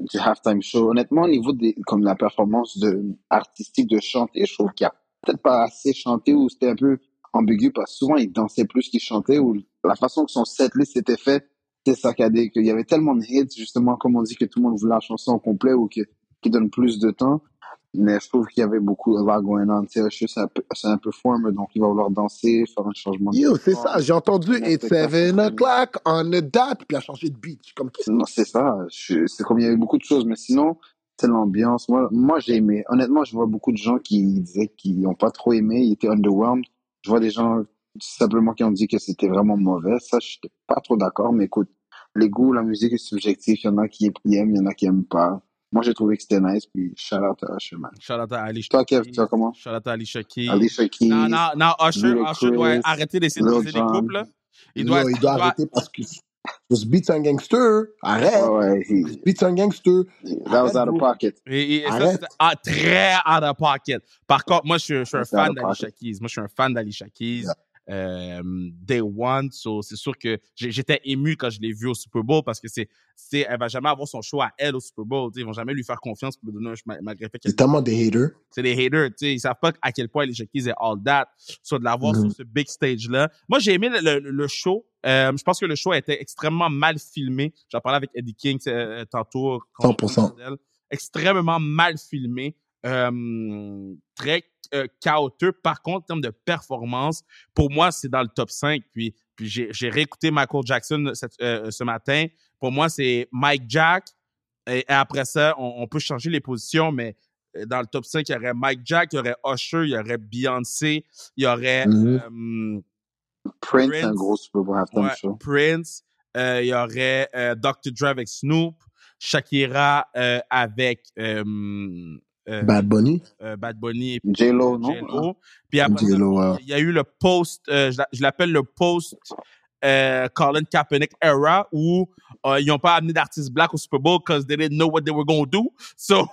[SPEAKER 2] du halftime show. Honnêtement, au niveau des, comme la performance de, artistique de chanter, je trouve qu'il a peut-être pas assez chanté ou c'était un peu ambigu parce que souvent, il dansait plus qu'il chantait ou la façon que son setlist était fait, c'était saccadé, qu'il y avait tellement de hits, justement, comme on dit, que tout le monde voulait la chanson au complet ou que, qui donne plus de temps. Mais je trouve qu'il y avait beaucoup de vagues going on. C'est un peu, c'est un peu forme, donc il va vouloir danser, faire un changement de
[SPEAKER 3] Yo, c'est ça. J'ai entendu It's
[SPEAKER 2] spectacle,
[SPEAKER 3] 7
[SPEAKER 2] c'est-
[SPEAKER 3] o'clock on a dot puis il a changé de beat. Comme
[SPEAKER 2] Non, c'est ça. C'est comme il y avait beaucoup de choses, mais sinon, c'est l'ambiance. Moi, moi j'ai aimé. Honnêtement, je vois beaucoup de gens qui disaient qu'ils n'ont pas trop aimé, ils étaient underwhelmed. Je vois des gens simplement qui ont dit que c'était vraiment mauvais. Ça, je n'étais pas trop d'accord, mais écoute, les goûts, la musique est subjectif. Il y en a qui aiment, il y en a qui aiment pas. Moi, j'ai trouvé que c'était nice, puis shout out à Usher, man.
[SPEAKER 1] Shout out à Ali
[SPEAKER 2] Toi, Kev, tu vois comment?
[SPEAKER 1] Shout out à Alicia Keys.
[SPEAKER 2] Alicia Keys,
[SPEAKER 1] Non, non, non, Usher, Usher doit arrêter d'essayer de briser les couples. Il doit,
[SPEAKER 3] il doit arrêter parce que ce beat un gangster.
[SPEAKER 2] Ouais,
[SPEAKER 3] Arrête.
[SPEAKER 2] ouais,
[SPEAKER 3] Ce
[SPEAKER 2] he-
[SPEAKER 3] beat un gangster.
[SPEAKER 2] that was out of pocket.
[SPEAKER 1] Et, et ça,
[SPEAKER 3] Arrête.
[SPEAKER 1] c'est ah, très out of pocket. Par contre, moi, je, suis- je suis un fan d'Alicia. Keys. Moi, je suis un fan d'Alicia Keys.
[SPEAKER 3] Yeah.
[SPEAKER 1] Euh, day one. So, c'est sûr que j'étais ému quand je l'ai vue au Super Bowl parce que c'est, c'est, elle va jamais avoir son choix à elle au Super Bowl. Ils vont jamais lui faire confiance pour lui donner un malgré fait
[SPEAKER 3] C'est tellement des haters.
[SPEAKER 1] c'est des haters, tu sais, ils savent pas à quel point Alicia Keys est all that. Soit de l'avoir
[SPEAKER 3] Mhm.
[SPEAKER 1] sur ce big stage-là. Moi, j'ai aimé le, le- le show. Euh, je pense que le show était extrêmement mal filmé. J'en parlais avec Eddie King euh, tantôt. quand on
[SPEAKER 3] 100%.
[SPEAKER 1] parlait d'elle. Extrêmement mal filmé. Euh, très euh, chaotique. Par contre, en termes de performance, pour moi, c'est dans le top 5. Puis, puis j'ai j'ai réécouté Michael Jackson cette- euh, ce matin. Pour moi, c'est Mike Jack. Et, et après ça, on, on peut changer les positions, mais euh, dans le top 5, il y aurait Mike Jack, il y aurait Usher, il y aurait Beyoncé, il y aurait
[SPEAKER 3] Mhm.
[SPEAKER 1] euh,
[SPEAKER 2] Prince, un gros
[SPEAKER 1] ouais. Prince, euh, il y aurait euh, Dr. Dre avec Snoop, Shakira euh, avec euh, euh,
[SPEAKER 3] Bad Bunny?
[SPEAKER 1] euh, Bad Bunny et puis
[SPEAKER 2] J-Lo, non?
[SPEAKER 1] J-Lo. Puis après ça,
[SPEAKER 3] J-Lo, ouais.
[SPEAKER 1] il y a eu le post, euh, je l'a- je l'appelle le post euh, Colin Kaepernick era où euh, ils n'ont pas amené d'artistes black au Super Bowl because they didn't know what they were going to do. [LAUGHS] So,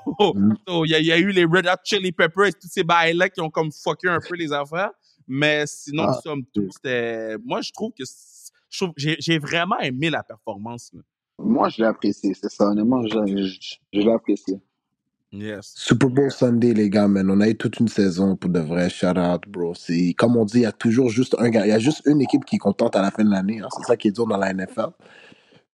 [SPEAKER 1] so, il y, a- il y a eu les Red Hot Chili Peppers, tous ces bails-là qui ont comme fucké un peu les affaires. Mais sinon,
[SPEAKER 3] Ah.
[SPEAKER 1] somme toute, c'était. Moi, je trouve que. c'est- je trouve- J'ai j'ai vraiment aimé la performance. là.
[SPEAKER 2] Moi, je l'ai apprécié, c'est ça. Honnêtement, je, je, je l'ai apprécié.
[SPEAKER 1] Yes.
[SPEAKER 3] Super Bowl Sunday, les gars, man. On a eu toute une saison pour de vrai. Shout out, bro. C'est, comme on dit, il y a toujours juste un gars. Il y a juste une équipe qui est contente à la fin de l'année. hein. C'est ça qui est dur dans la NFL.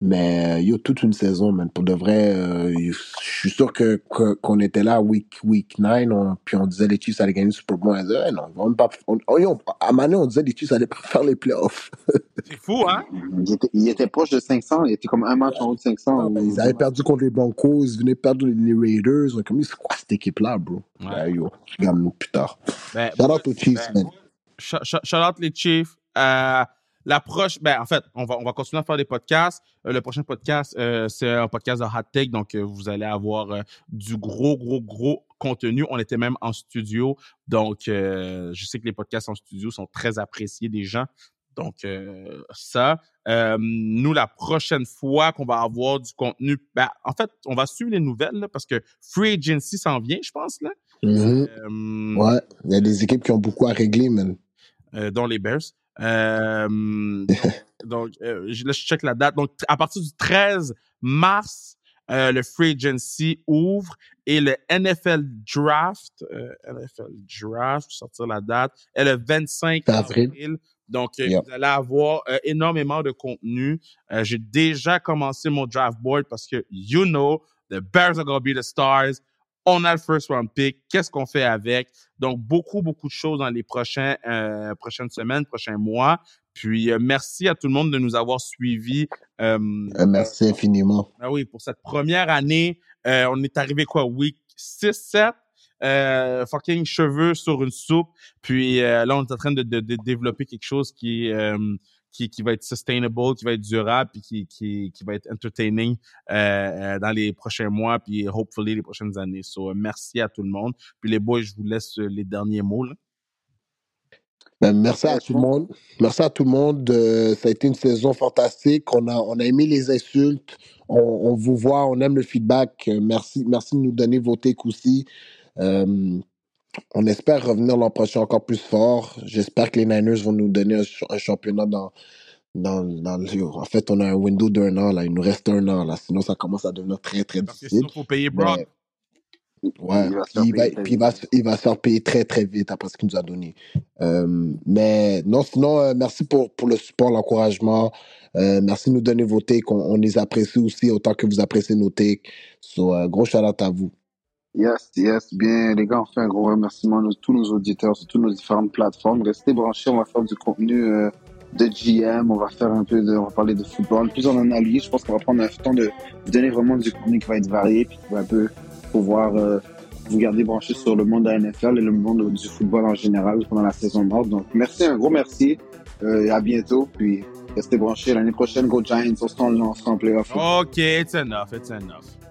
[SPEAKER 3] Mais yo, toute une saison, man. Pour de vrai, euh, je suis sûr que que- qu'on était là week, week 9, on- puis on disait les Chiefs allaient gagner le Super Bowl. On disait, Eh non, ils vont même pas. On, on- yo, à Mané, on disait les Chiefs allaient pas [LAUGHS] faire les playoffs.
[SPEAKER 1] C'est fou, hein?
[SPEAKER 2] Il était, il était proche de 500. Il était comme un match en haut de 500.
[SPEAKER 3] Ah, ben,
[SPEAKER 2] ou
[SPEAKER 3] ils
[SPEAKER 2] deux
[SPEAKER 3] avaient
[SPEAKER 2] matchs.
[SPEAKER 3] perdu contre les Broncos, ils venaient perdre les, Raiders. On est comme, c'est quoi cette équipe-là, bro?
[SPEAKER 1] Ouais.
[SPEAKER 3] Ben, yo, regarde-nous plus tard.
[SPEAKER 1] Ben,
[SPEAKER 3] Shout out aux Chiefs,
[SPEAKER 1] ben,
[SPEAKER 3] man.
[SPEAKER 1] Sh- sh- Shout out les Chiefs. Euh, L'approche, ben, en fait, on va, on va continuer à faire des podcasts. Euh, le prochain podcast, euh, c'est un podcast de Hot Take, donc euh, vous allez avoir du gros, gros, gros contenu. On était même en studio, donc je sais que les podcasts en studio sont très appréciés des gens. Donc, ça. Nous, la prochaine fois qu'on va avoir du contenu, ben, en fait, on va suivre les nouvelles là, parce que Free Agency s'en vient, je pense. Là.
[SPEAKER 3] Mhm. Ouais, il y a des équipes qui ont beaucoup à régler,
[SPEAKER 1] euh, dont les Bears. [LAUGHS] Donc, euh, je- là, je check la date. Donc, à partir du 13 mars, euh, le Free Agency ouvre et le NFL Draft, euh, NFL Draft, je vais sortir la date, est le 25
[SPEAKER 3] Avril.
[SPEAKER 1] avril. Donc, euh,
[SPEAKER 3] Yep.
[SPEAKER 1] vous allez avoir euh, énormément de contenu. Euh, J'ai déjà commencé mon draft board parce que, you know, the Bears are going to be the stars. On a le first round pick. Qu'est-ce qu'on fait avec? Donc, beaucoup, beaucoup de choses dans les prochains, euh, prochaines semaines, prochains mois. Puis, euh, merci à tout le monde de nous avoir suivis. Euh,
[SPEAKER 3] merci infiniment.
[SPEAKER 1] ah oui, pour cette première année, euh, on est arrivé quoi, week 6-7? Euh, fucking cheveux sur une soupe. Puis euh, là, on est en train de, de- de développer quelque chose qui, est, euh, qui, qui va être sustainable, qui va être durable, puis qui, qui, qui va être entertaining euh, euh, dans les prochains mois, puis hopefully les prochaines années. So, euh, merci à tout le monde. Puis les boys, je vous laisse les derniers mots.
[SPEAKER 3] Ben, merci à tout le monde. Merci à tout le monde. Ça a été une saison fantastique. On a, on a aimé les insultes. On, vous voit, on aime le feedback. Merci, merci de nous donner vos takes aussi. Euh, on espère revenir l'an prochain encore plus fort. J'espère que les Niners vont nous donner un, ch- un championnat dans, dans, dans le- En fait, on a un window d'un an. Là. Il nous reste un an. Là. Sinon, ça commence à devenir très, très
[SPEAKER 1] Parce que
[SPEAKER 3] difficile.
[SPEAKER 1] sinon, il faut payer Brock.
[SPEAKER 3] Mais- Ouais,
[SPEAKER 2] Il va se
[SPEAKER 3] puis il
[SPEAKER 2] faire
[SPEAKER 3] va,
[SPEAKER 2] payer très
[SPEAKER 3] puis il va,
[SPEAKER 2] vite.
[SPEAKER 3] se- il va se faire payer très très vite après ce qu'il nous a donné. Euh, mais non, sinon, euh, merci pour, pour le support, l'encouragement. Euh, merci de nous donner vos takes. On, on les apprécie aussi autant que vous appréciez nos takes. So, euh, gros shout out à vous.
[SPEAKER 2] Yes, yes. Bien, les gars, on fait un gros remerciement à tous nos auditeurs sur toutes nos différentes plateformes. Restez branchés, on va faire du contenu euh, de GM, on va faire un peu de, on va parler de football, plus en analyse. Je pense qu'on va prendre un temps de donner vraiment du contenu qui va être varié, puis qui va un peu pouvoir euh, vous garder branchés sur le monde de la NFL et le monde du football en général pendant la saison morte. Donc, merci, un gros merci. Euh, à bientôt. Puis, restez branchés. L'année prochaine, Go Giants, on se rend on se playoff.
[SPEAKER 1] OK, it's enough, it's enough.